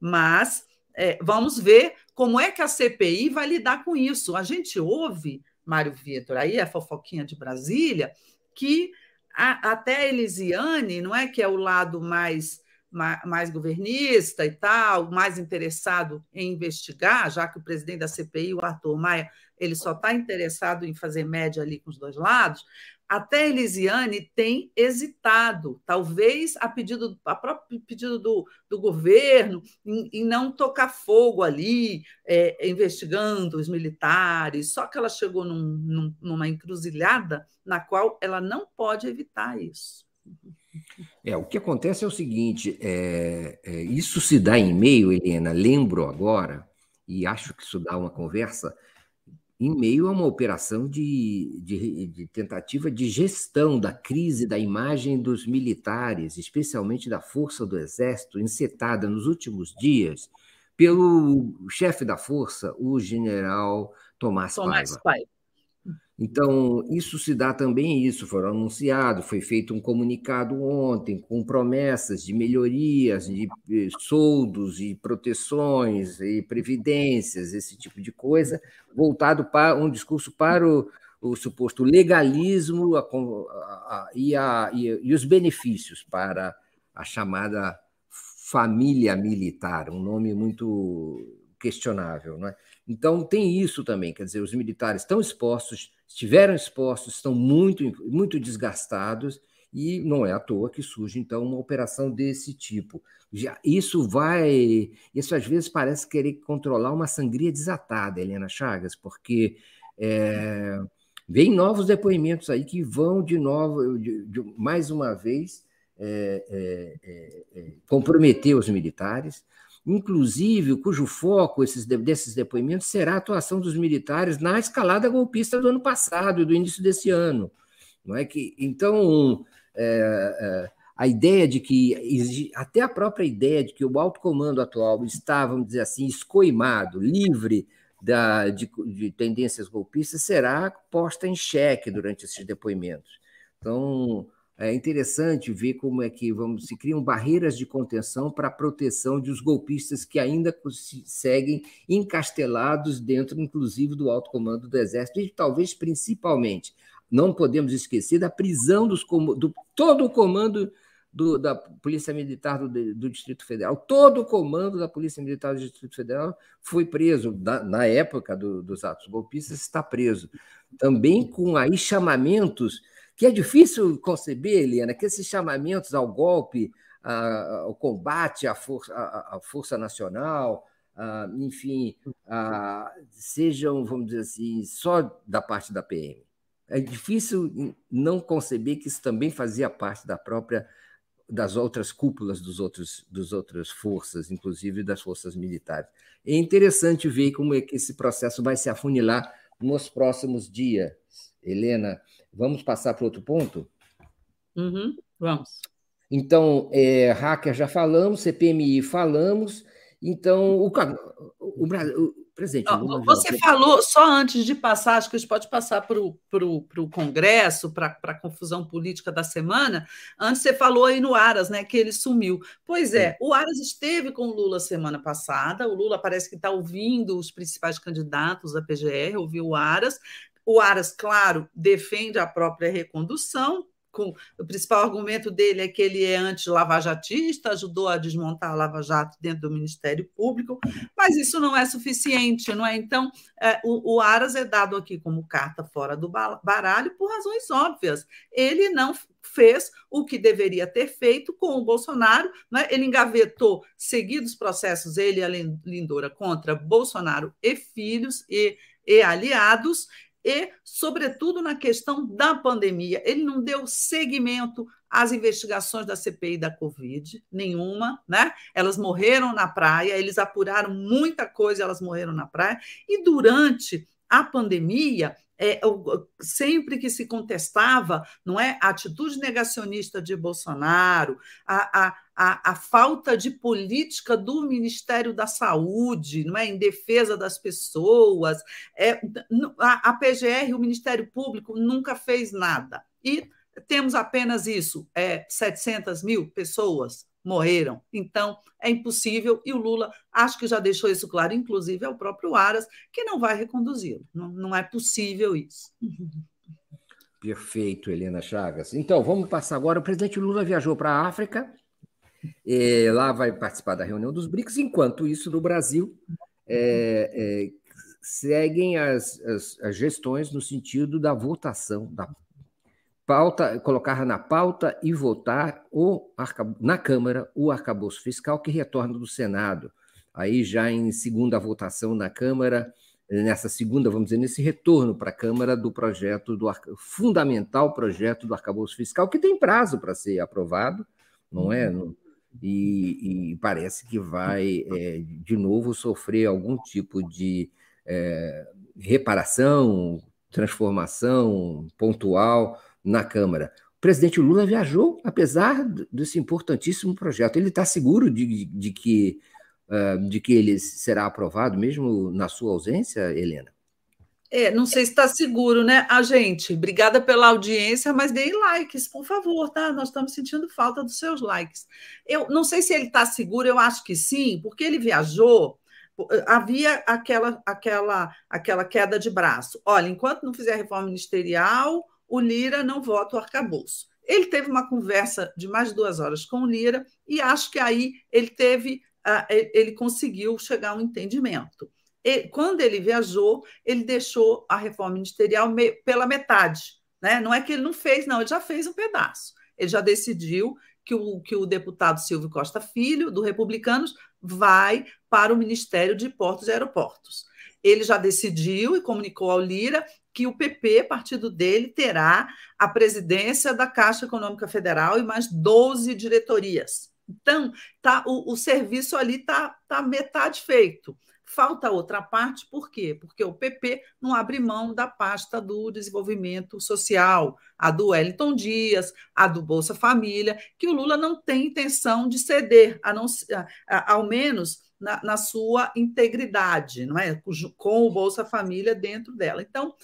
Mas é, vamos ver como é que a CPI vai lidar com isso. A gente ouve, Mário Vitor, aí a fofoquinha de Brasília, que a, até a Elisiane, não é que é o lado mais mais governista e tal, mais interessado em investigar, já que o presidente da CPI, o Arthur Maia, ele só está interessado em fazer média ali com os dois lados, até Elisiane tem hesitado, talvez a pedido, a próprio pedido do, do governo, em, em, não tocar fogo ali, é, investigando os militares, só que ela chegou num, num, numa encruzilhada na qual ela não pode evitar isso. [laughs] É, o que acontece é o seguinte: é, é, isso se dá em meio, Helena, lembro agora, e acho que isso dá uma conversa, em meio a uma operação de, de, de, tentativa de gestão da crise da imagem dos militares, especialmente da força do Exército, encetada nos últimos dias pelo chefe da força, o general Tomás, Tomás Paiva. Paiva. Então, isso se dá também isso, foram anunciado, foi feito um comunicado ontem com promessas de melhorias, de eh, soldos e proteções e previdências, esse tipo de coisa, voltado para um discurso para o, o suposto legalismo a, a, e, a, e, e os benefícios para a chamada família militar, um nome muito questionável. Não é? Então, tem isso também, quer dizer, os militares estão expostos, estiveram expostos, estão muito, muito desgastados, e não é à toa que surge, então, uma operação desse tipo. Já, isso vai. Isso às vezes parece querer controlar uma sangria desatada, Helena Chagas, porque é, vem novos depoimentos aí que vão de novo, de, de, mais uma vez, é, é, é, é comprometer os militares inclusive, cujo foco esses, desses depoimentos será a atuação dos militares na escalada golpista do ano passado e do início desse ano. Não é que então é, é, a ideia de que até a própria ideia de que o alto comando atual está, vamos dizer assim, escoimado, livre da, de, de tendências golpistas, será posta em xeque durante esses depoimentos. Então, é interessante ver como é que vamos, se criam barreiras de contenção para a proteção dos golpistas que ainda seguem encastelados dentro, inclusive, do alto comando do Exército, e talvez principalmente, não podemos esquecer da prisão dos, do todo o comando do, da Polícia Militar do, do, Distrito Federal. Todo o comando da Polícia Militar do Distrito Federal foi preso, na, na época do, dos atos golpistas, está preso. Também com aí chamamentos que é difícil conceber, Helena, que esses chamamentos ao golpe, ao combate à força, à, força nacional, enfim, sejam, vamos dizer assim, só da parte da PM. É difícil não conceber que isso também fazia parte da própria das outras cúpulas dos outros dos outras forças, inclusive das forças militares. É interessante ver como é que esse processo vai se afunilar nos próximos dias. Helena, Vamos passar para outro ponto? Uhum, vamos. Então, é, hacker já falamos, CPMI falamos. Então, o, o, o presidente. você falou, só antes de passar, acho que a gente pode passar para o Congresso, para a confusão política da semana. Antes você falou aí no Aras, né, que ele sumiu. Pois é, o Aras esteve com o Lula semana passada. O Lula parece que está ouvindo os principais candidatos da PGR, ouviu o Aras, o Aras, claro, defende a própria recondução, com o principal argumento dele é que ele é anti-lavajatista, ajudou a desmontar a Lava Jato dentro do Ministério Público, mas isso não é suficiente, não é? Então, é, o, o Aras é dado aqui como carta fora do baralho por razões óbvias. Ele não fez o que deveria ter feito com o Bolsonaro, né? ele engavetou seguidos processos, ele e a Lindora, contra Bolsonaro e filhos e, e aliados, e, sobretudo, na questão da pandemia. Ele não deu seguimento às investigações da CPI da Covid, nenhuma, né? Elas morreram na praia, eles apuraram muita coisa, elas morreram na praia, e durante a pandemia, é, sempre que se contestava não é, a atitude negacionista de Bolsonaro, a, a, a, a, falta de política do Ministério da Saúde não é, em defesa das pessoas, é, a, a PGR, o Ministério Público, nunca fez nada. E temos apenas isso, é, 700 mil pessoas morreram. Então, é impossível, e o Lula acho que já deixou isso claro, inclusive ao próprio Aras, que não vai reconduzi-lo. Não, não é possível isso. Perfeito, Helena Chagas. Então, vamos passar agora. O presidente Lula viajou para a África, e lá vai participar da reunião dos BRICS. Enquanto isso, no Brasil, é, é, seguem as, as, as, gestões no sentido da votação, da pauta, colocar na pauta e votar o, na Câmara o arcabouço fiscal que retorna do Senado. Aí já em segunda votação na Câmara, nessa segunda, vamos dizer, nesse retorno para a Câmara do projeto do fundamental projeto do arcabouço fiscal, que tem prazo para ser aprovado, não é? Uhum. E, e parece que vai é, de novo sofrer algum tipo de é, reparação, transformação pontual na Câmara. O presidente Lula viajou, apesar desse importantíssimo projeto. Ele está seguro de, de, que, uh, de que ele será aprovado, mesmo na sua ausência, Helena? É, não sei se está seguro, né? A gente, obrigada pela audiência, mas deem likes, por favor, tá? Nós estamos sentindo falta dos seus likes. Eu não sei se ele está seguro, eu acho que sim, porque ele viajou, havia aquela, aquela, aquela queda de braço. Olha, enquanto não fizer reforma ministerial, o Lira não vota o arcabouço. Ele teve uma conversa de mais de duas horas com o Lira e acho que aí ele teve, ah, ele conseguiu chegar a um entendimento. E, quando ele viajou, ele deixou a reforma ministerial pela metade. Né? Não é que ele não fez, não, ele já fez um pedaço. Ele já decidiu que o, que o deputado Silvio Costa Filho, do Republicanos, vai para o Ministério de Portos e Aeroportos. Ele já decidiu e comunicou ao Lira que o PP, partido dele, terá a presidência da Caixa Econômica Federal e mais 12 diretorias. Então, tá, o, o serviço ali está tá metade feito. Falta outra parte, por quê? Porque o PP não abre mão da pasta do desenvolvimento social, a do Wellington Dias, a do Bolsa Família, que o Lula não tem intenção de ceder, a não, a, ao menos na, na, sua integridade, não é? Com o Bolsa Família dentro dela. Então,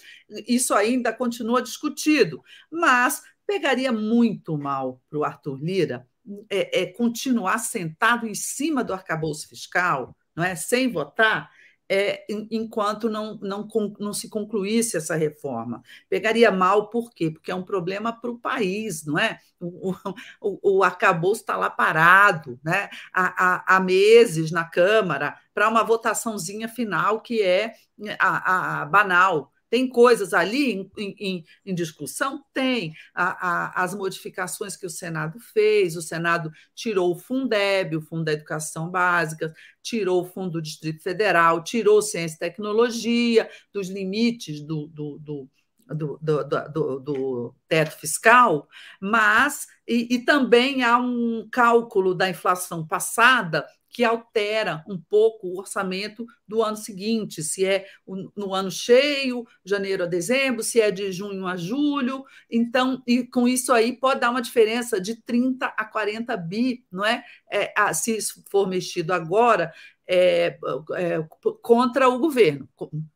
isso ainda continua discutido, mas pegaria muito mal para o Arthur Lira é, é, continuar sentado em cima do arcabouço fiscal, não é? Sem votar, é, enquanto não, não, não se concluísse essa reforma. Pegaria mal, por quê? Porque é um problema para o país, não é? O, o, [laughs] o arcabouço está lá parado, né? há, há, há meses na Câmara, para uma votaçãozinha final que é a, a banal. Tem coisas ali em, em, em discussão? Tem. A, a, as modificações que o Senado fez, o Senado tirou o Fundeb, o Fundo da Educação Básica, tirou o Fundo do Distrito Federal, tirou Ciência e Tecnologia, dos limites do, do, do do, do, do, do, teto fiscal, mas e, e, também há um cálculo da inflação passada que altera um pouco o orçamento do ano seguinte, se é no ano cheio, janeiro a dezembro, se é de junho a julho. Então, e com isso aí pode dar uma diferença de 30 a 40 bi, não é? é se isso for mexido agora, é, é, contra o governo.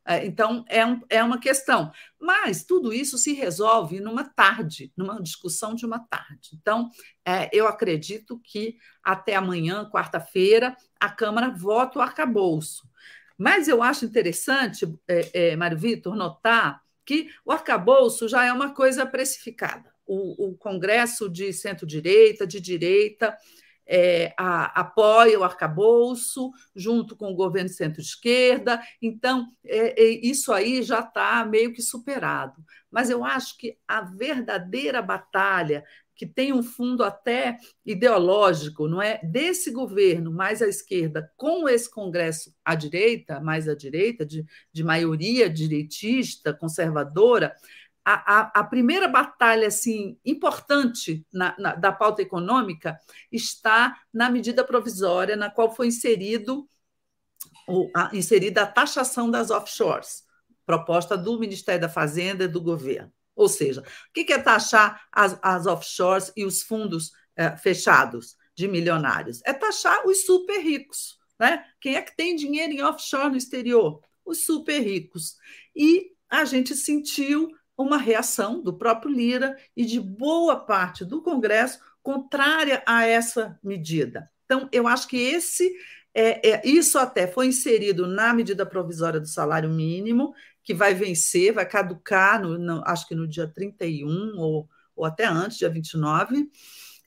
É, então, é, um, é uma questão. Mas tudo isso se resolve numa tarde, numa discussão de uma tarde. Então, é, eu acredito que até amanhã, quarta-feira, a Câmara vota o arcabouço. Mas eu acho interessante, é, é, Mário Vitor, notar que o arcabouço já é uma coisa precificada. O, o Congresso de centro-direita, de direita, é, a, apoia o arcabouço, junto com o governo centro-esquerda. Então, é, é, isso aí já está meio que superado. Mas eu acho que a verdadeira batalha, que tem um fundo até ideológico, não é? Desse governo mais à esquerda, com esse Congresso à direita, mais à direita, de, de maioria direitista, conservadora, a, a, a, primeira batalha assim importante na, na, da pauta econômica está na medida provisória na qual foi inserido o, a, inserida a taxação das offshores, proposta do Ministério da Fazenda e do governo. Ou seja, o que é taxar as, as offshores e os fundos é, fechados de milionários? É taxar os super ricos. Né? Quem é que tem dinheiro em offshore no exterior? Os super ricos. E a gente sentiu uma reação do próprio Lira e de boa parte do Congresso contrária a essa medida. Então, eu acho que esse é, é, isso até foi inserido na medida provisória do salário mínimo, que vai vencer, vai caducar, no, no, acho que no dia 31 ou, ou até antes, dia 29,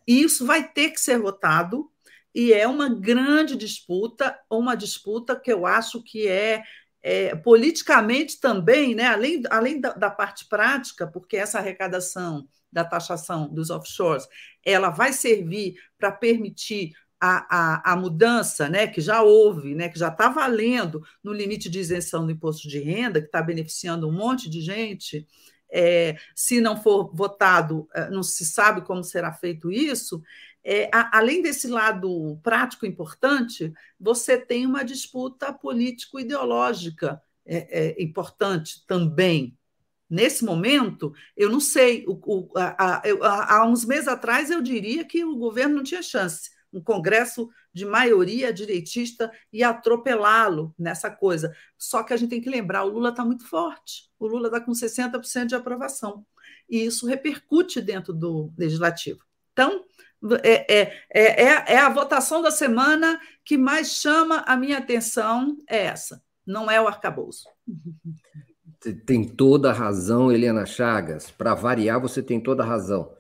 e isso vai ter que ser votado, e é uma grande disputa, uma disputa que eu acho que é é, politicamente também, né, além, além da, da, parte prática, porque essa arrecadação da taxação dos offshores, ela vai servir para permitir a, a, a, mudança né, que já houve, né, que já está valendo no limite de isenção do imposto de renda, que está beneficiando um monte de gente. É, se não for votado, é, não se sabe como será feito isso, é, a, além desse lado prático importante, você tem uma disputa político-ideológica é, é, importante também. Nesse momento, eu não sei, o, o, a, a, há uns meses atrás eu diria que o governo não tinha chance. Um Congresso de maioria direitista ia atropelá-lo nessa coisa. Só que a gente tem que lembrar: o Lula está muito forte, o Lula está com 60% de aprovação. E isso repercute dentro do legislativo. Então, é, é, é, é, a votação da semana que mais chama a minha atenção, é essa, não é o arcabouço. Tem toda a razão, Helena Chagas. Para variar, você tem toda a razão.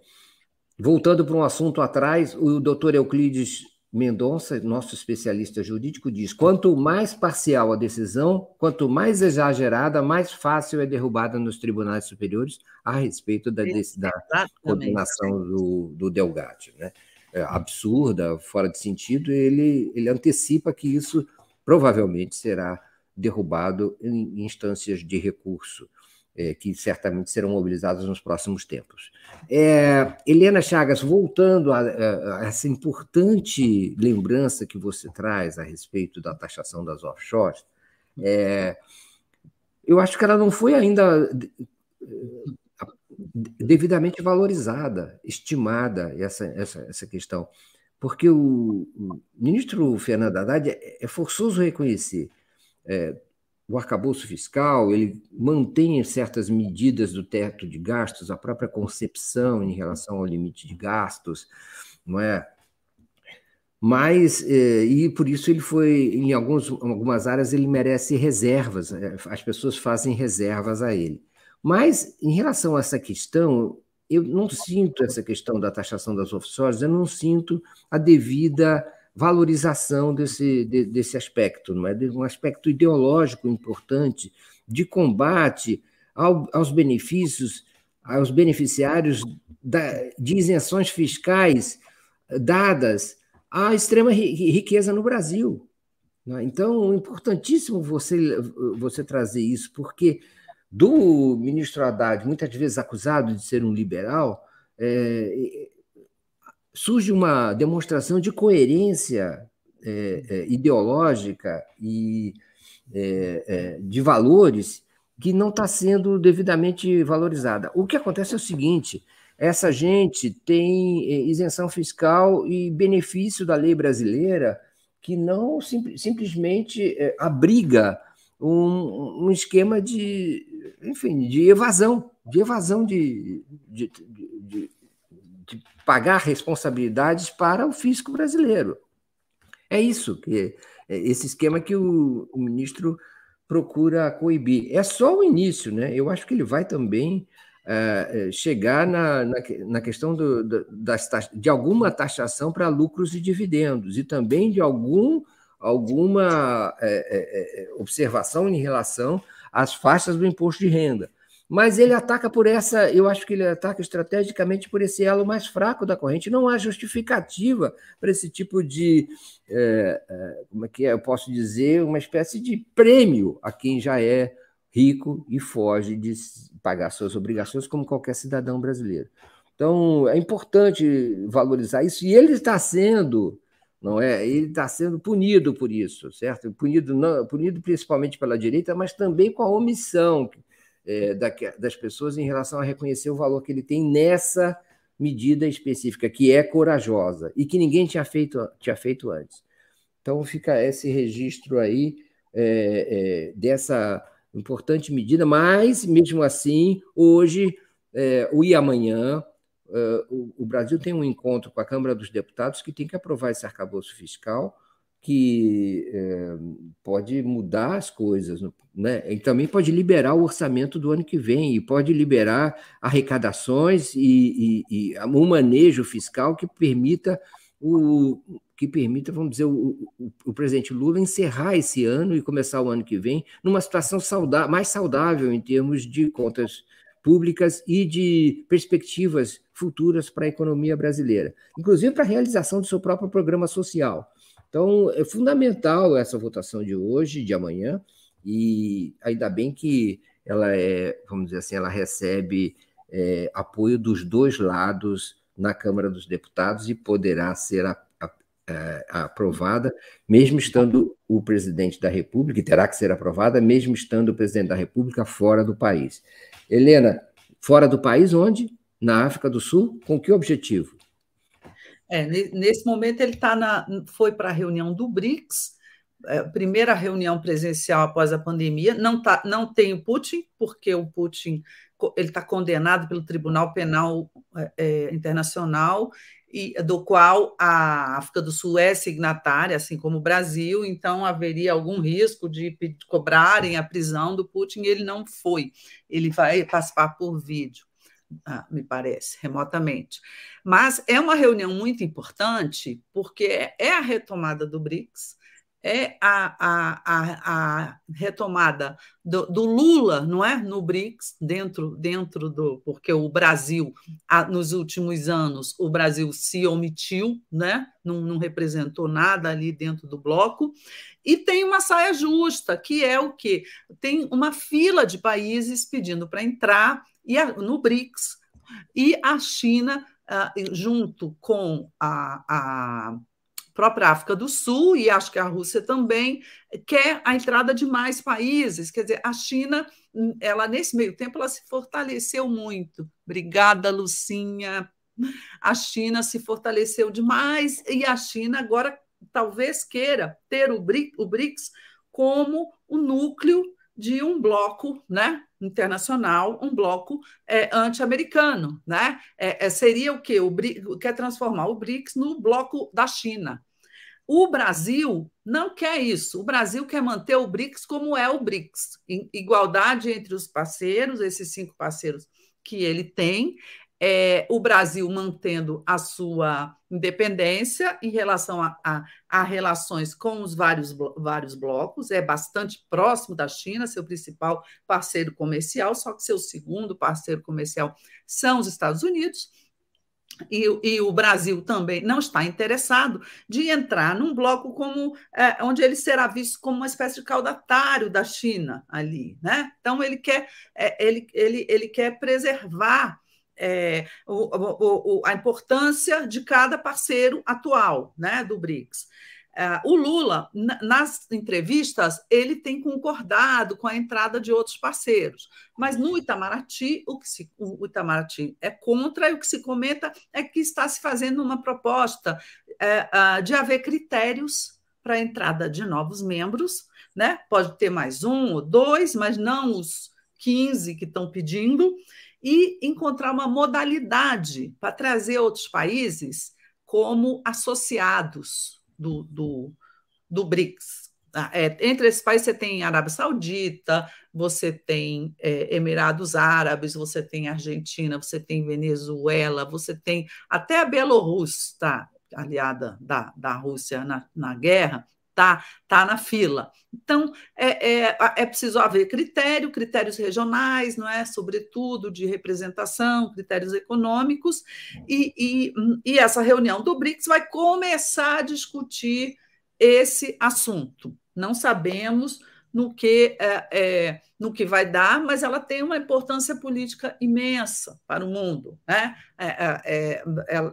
Voltando para um assunto atrás, o doutor Euclides Mendonça, nosso especialista jurídico, diz: quanto mais parcial a decisão, quanto mais exagerada, mais fácil é derrubada nos tribunais superiores a respeito da, da condenação do, do Delgatti. Né? É absurda, fora de sentido, ele, ele antecipa que isso provavelmente será derrubado em instâncias de recurso é, que certamente serão mobilizadas nos próximos tempos. É, Helena Chagas, voltando a, a, essa importante lembrança que você traz a respeito da taxação das offshores, é, eu acho que ela não foi ainda devidamente valorizada, estimada, essa, essa, essa questão. Porque o, o ministro Fernando Haddad é, é forçoso reconhecer é, o arcabouço fiscal, ele mantém certas medidas do teto de gastos, a própria concepção em relação ao limite de gastos, não é? Mas, eh, e por isso ele foi, em alguns, algumas áreas, ele merece reservas, eh, as pessoas fazem reservas a ele. Mas, em relação a essa questão, eu não sinto essa questão da taxação das offshores, eu não sinto a devida valorização desse, de, desse aspecto, não é? de um aspecto ideológico importante de combate ao, aos benefícios, aos beneficiários da, de isenções fiscais dadas à extrema riqueza no Brasil. É? Então, importantíssimo você, você trazer isso, porque do ministro Haddad, muitas vezes acusado de ser um liberal, é, surge uma demonstração de coerência é, é, ideológica e é, é de valores que não está sendo devidamente valorizada. O que acontece é o seguinte: essa gente tem é, isenção fiscal e benefício da lei brasileira que não sim, simplesmente é, abriga um, um, esquema de, enfim, de evasão, de evasão de, de, pagar responsabilidades para o fisco brasileiro. É isso, que é esse esquema que o, o ministro procura coibir. É só o início, né? Eu acho que ele vai também uh, chegar na, na, na questão do, das, de alguma taxação para lucros e dividendos, e também de algum, alguma é, é, observação em relação às faixas do imposto de renda. Mas ele ataca por essa, eu acho que ele ataca estrategicamente por esse elo mais fraco da corrente. Não há justificativa para esse tipo de, é, é, como é que é? eu posso dizer, uma espécie de prêmio a quem já é rico e foge de pagar suas obrigações como qualquer cidadão brasileiro. Então, é importante valorizar isso, e ele está sendo, não é? Ele está sendo punido por isso, certo? Punido, não, punido principalmente pela direita, mas também com a omissão é, das pessoas em relação a reconhecer o valor que ele tem nessa medida específica, que é corajosa e que ninguém tinha feito, tinha feito antes. Então, fica esse registro aí é, é, dessa importante medida, mas, mesmo assim, hoje é, e amanhã, é, o, o Brasil tem um encontro com a Câmara dos Deputados que tem que aprovar esse arcabouço fiscal que é, pode mudar as coisas, né? E também pode liberar o orçamento do ano que vem e pode liberar arrecadações e, e, e um manejo fiscal que permita o que permita, vamos dizer, o, o, o, presidente Lula encerrar esse ano e começar o ano que vem numa situação saudável, mais saudável em termos de contas públicas e de perspectivas futuras para a economia brasileira, inclusive para a realização do seu próprio programa social. Então, é fundamental essa votação de hoje, de amanhã, e ainda bem que ela é, vamos dizer assim, ela recebe é, apoio dos dois lados na Câmara dos Deputados e poderá ser a, a, a, é, aprovada, mesmo estando o presidente da República, e terá que ser aprovada, mesmo estando o presidente da República fora do país. Helena, fora do país onde? Na África do Sul, com que objetivo? É, nesse momento ele tá na, foi para a reunião do BRICS, é, primeira reunião presencial após a pandemia. Não, tá, não tem o Putin, porque o Putin ele está condenado pelo Tribunal Penal é, é, Internacional, e, do qual a África do Sul é signatária, assim como o Brasil, então haveria algum risco de cobrarem a prisão do Putin, e ele não foi. Ele vai participar por vídeo me parece, remotamente. Mas é uma reunião muito importante, porque é a retomada do BRICS, é a, a, a, a retomada do, do, Lula, não é? No BRICS, dentro, dentro do. Porque o Brasil, nos últimos anos, o Brasil se omitiu, né? Não, não representou nada ali dentro do bloco. E tem uma saia justa, que é o quê? Tem uma fila de países pedindo para entrar e no BRICS, e a China, uh, junto com a própria África do Sul, e acho que a Rússia também, quer a entrada de mais países. Quer dizer, a China, ela nesse meio tempo, ela se fortaleceu muito. Obrigada, Lucinha. A China se fortaleceu demais e a China agora talvez queira ter o BRICS como o núcleo de um bloco né, internacional, um bloco é, anti-americano. Né? É, é, seria o quê? O quer transformar o BRICS no bloco da China. O Brasil não quer isso. O Brasil quer manter o BRICS como é o BRICS, igualdade entre os parceiros, esses cinco parceiros que ele tem, é, o Brasil mantendo a sua independência em relação a, a, a, relações com os vários, vários blocos, é bastante próximo da China, seu principal parceiro comercial, só que seu segundo parceiro comercial são os Estados Unidos. E, e, o Brasil também não está interessado de entrar num bloco como é, onde ele será visto como uma espécie de caudatário da China ali, né? Então ele quer é, ele, ele, ele quer preservar é, o, o, a importância de cada parceiro atual né, do BRICS. É, o Lula, nas entrevistas, ele tem concordado com a entrada de outros parceiros, mas no Itamaraty, o que se, o Itamaraty é contra, e o que se comenta é que está se fazendo uma proposta é, de haver critérios para a entrada de novos membros, né? pode ter mais um ou dois, mas não os 15 que estão pedindo, e encontrar uma modalidade para trazer outros países como associados do, do, do BRICS. é, entre esses países você tem Arábia Saudita, você tem é, Emirados Árabes, você tem Argentina, você tem Venezuela, você tem até a Bielorrússia, tá, aliada da, da Rússia na, na guerra, tá, tá na fila. Então, é, é, é preciso haver critério, critérios regionais, não é? Sobretudo de representação, critérios econômicos, e, e, e essa reunião do BRICS vai começar a discutir esse assunto. Não sabemos no que, é, é, no que vai dar, mas ela tem uma importância política imensa para o mundo. Né? É, é, é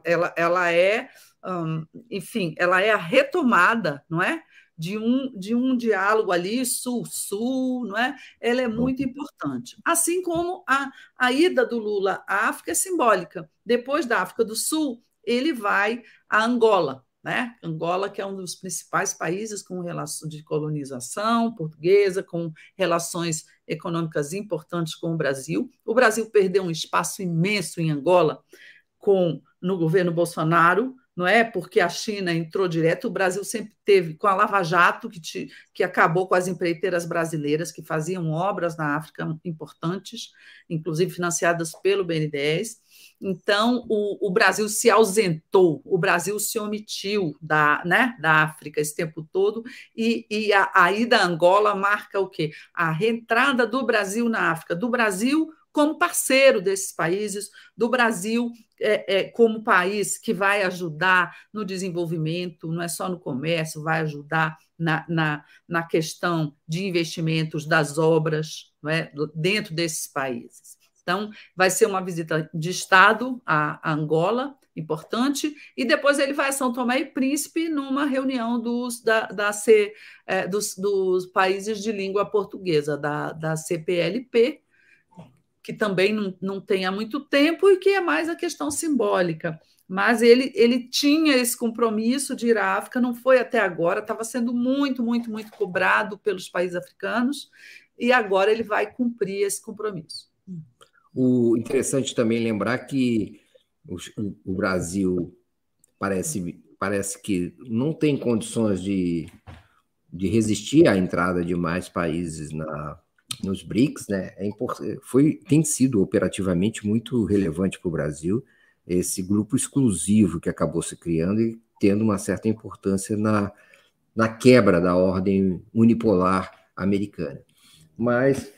ela, ela é, hum, enfim, ela é a retomada, não é? De um, de um diálogo ali, sul-sul, não é? Ela é muito importante. Assim como a, a ida do Lula à África é simbólica. Depois da África do Sul, ele vai a Angola, né? Angola, que é um dos principais países com relação de colonização portuguesa, com relações econômicas importantes com o Brasil. O Brasil perdeu um espaço imenso em Angola com no governo Bolsonaro, não é? Porque a China entrou direto, o Brasil sempre teve com a Lava Jato, que, te, que acabou com as empreiteiras brasileiras que faziam obras na África importantes, inclusive financiadas pelo BNDES. Então, o, o, Brasil se ausentou, o Brasil se omitiu da, né, da África esse tempo todo, e, e a, a ida a Angola marca o quê? A reentrada do Brasil na África, do Brasil como parceiro desses países, do Brasil é, é, como país que vai ajudar no desenvolvimento, não é só no comércio, vai ajudar na, na, na questão de investimentos das obras é, dentro desses países. Então, vai ser uma visita de Estado a, Angola, importante, e depois ele vai a São Tomé e Príncipe numa reunião dos, da, da C, é, dos, dos, países de língua portuguesa, da, da CPLP, que também não, não tem há muito tempo e que é mais a questão simbólica. Mas ele, ele tinha esse compromisso de ir à África, não foi até agora, estava sendo muito, muito, muito cobrado pelos países africanos, e agora ele vai cumprir esse compromisso. O interessante também lembrar que o, o Brasil parece, parece que não tem condições de, de resistir à entrada de mais países na, nos BRICS, né? É foi, tem sido operativamente muito relevante para o Brasil esse grupo exclusivo que acabou se criando e tendo uma certa importância na, na quebra da ordem unipolar americana. Mas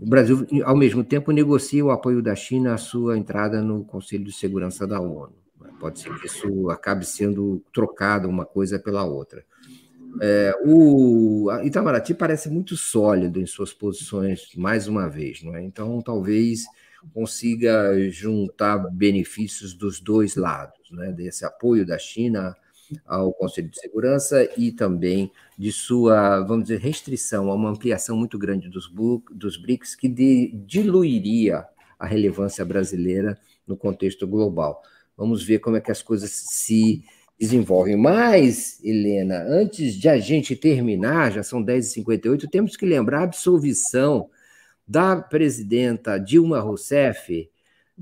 o Brasil, ao mesmo tempo, negocia o apoio da China à sua entrada no Conselho de Segurança da ONU. Pode ser que isso acabe sendo trocado uma coisa pela outra. É, o Itamaraty parece muito sólido em suas posições, mais uma vez, não é? Então, talvez consiga juntar benefícios dos dois lados, né? desse apoio da China ao Conselho de Segurança e também de sua, vamos dizer, restrição a uma ampliação muito grande dos, dos BRICS, que de, diluiria a relevância brasileira no contexto global. Vamos ver como é que as coisas se desenvolvem. Mas, Helena, antes de a gente terminar, já são 10h58, temos que lembrar a absolvição da presidenta Dilma Rousseff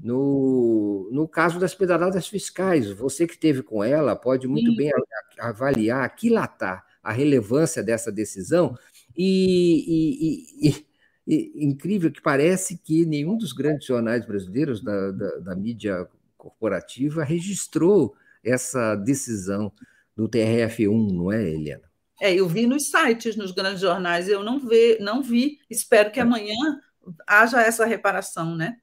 no, no caso das pedaladas fiscais, você que teve com ela pode muito Sim. bem avaliar, aquilatar a relevância dessa decisão e, e, e, e, incrível que parece que nenhum dos grandes jornais brasileiros da, da, da mídia corporativa registrou essa decisão do TRF1, não é, Helena? É, eu vi nos sites, nos grandes jornais, eu não, vi, não vi. Espero que é. amanhã haja essa reparação, né?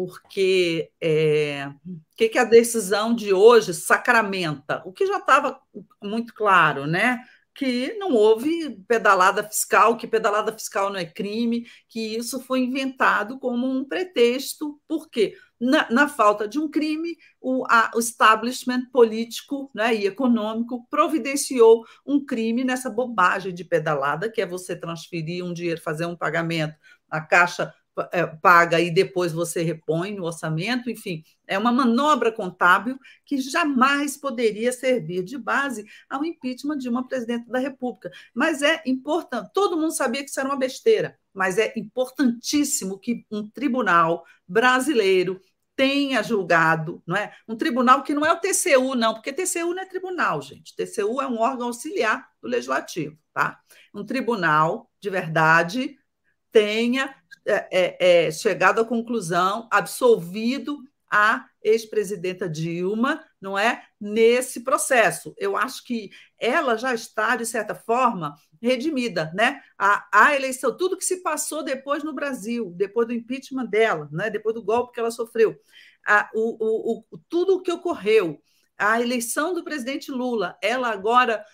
porque é, o que, que a decisão de hoje sacramenta? O que já estava muito claro, né? Que não houve pedalada fiscal, que pedalada fiscal não é crime, que isso foi inventado como um pretexto, por quê? Na, na falta de um crime, o, a, o establishment político né, e econômico providenciou um crime nessa bobagem de pedalada, que é você transferir um dinheiro, fazer um pagamento, a Caixa paga e depois você repõe no orçamento, enfim, é uma manobra contábil que jamais poderia servir de base ao impeachment de uma presidente da República. Mas é importante, todo mundo sabia que isso era uma besteira, mas é importantíssimo que um tribunal brasileiro tenha julgado, não é? Um tribunal que não é o TCU, não, porque TCU não é tribunal, gente. TCU é um órgão auxiliar do legislativo, tá? Um tribunal de verdade tenha é, é, é, chegado à conclusão, absolvido a ex-presidenta Dilma, não é? Nesse processo. Eu acho que ela já está, de certa forma, redimida, né? A, a eleição, tudo que se passou depois no Brasil, depois do impeachment dela, né? depois do golpe que ela sofreu, a, o, o, o, tudo o que ocorreu, a eleição do presidente Lula, ela agora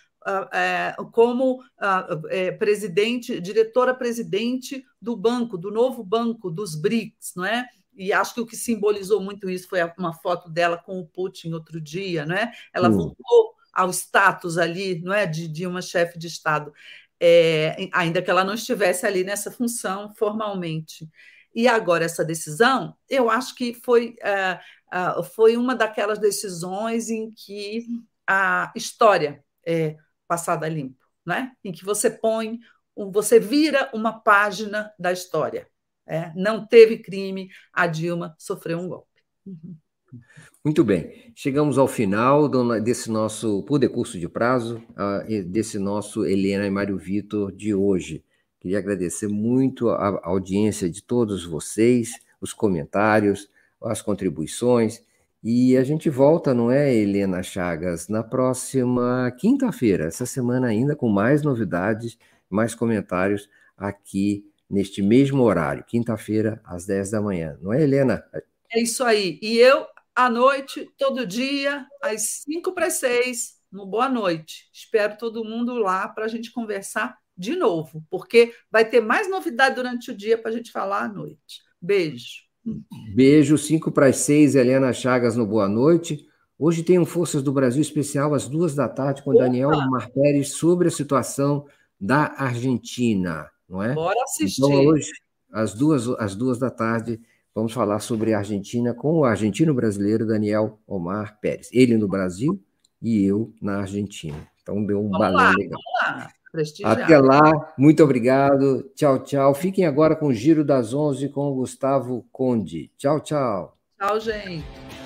como uh, presidente, diretora-presidente do banco, do novo banco dos BRICS, não é? e acho que o que simbolizou muito isso foi uma foto dela com o Putin outro dia, não é? Ela hum. voltou ao status ali, não é, de, de uma chefe de Estado, é, ainda que ela não estivesse ali nessa função formalmente. E agora essa decisão, eu acho que foi, é, é, foi uma daquelas decisões em que a história é passada limpo, né? Em que você põe, você vira uma página da história. É, não teve crime, a Dilma sofreu um golpe. Muito bem, chegamos ao final desse nosso por decurso de prazo, desse nosso Helena e Mário Vitor de hoje. Queria agradecer muito a audiência de todos vocês, os comentários, as contribuições. E a gente volta, não é, Helena Chagas, na próxima quinta-feira, essa semana ainda, com mais novidades, mais comentários aqui neste mesmo horário, quinta-feira, às 10 da manhã. Não é, Helena? É isso aí. E eu, à noite, todo dia, às 5 para as 6, no Boa Noite. Espero todo mundo lá para a gente conversar de novo, porque vai ter mais novidade durante o dia para a gente falar à noite. Beijo. Beijo, 5 para as 6, Helena Chagas no Boa Noite. Hoje tem um Forças do Brasil especial às duas da tarde com Opa! Daniel Mar Pérez sobre a situação da Argentina não é? Bora assistir. Então, hoje, às duas, às duas da tarde, vamos falar sobre a Argentina com o argentino-brasileiro Daniel Omar Pérez. Ele no Brasil e eu na Argentina. Então, deu um balão legal. Vamos lá. Até lá, muito obrigado. Tchau, tchau. Fiquem agora com o Giro das Onze com o Gustavo Conde. Tchau, tchau. Tchau, gente.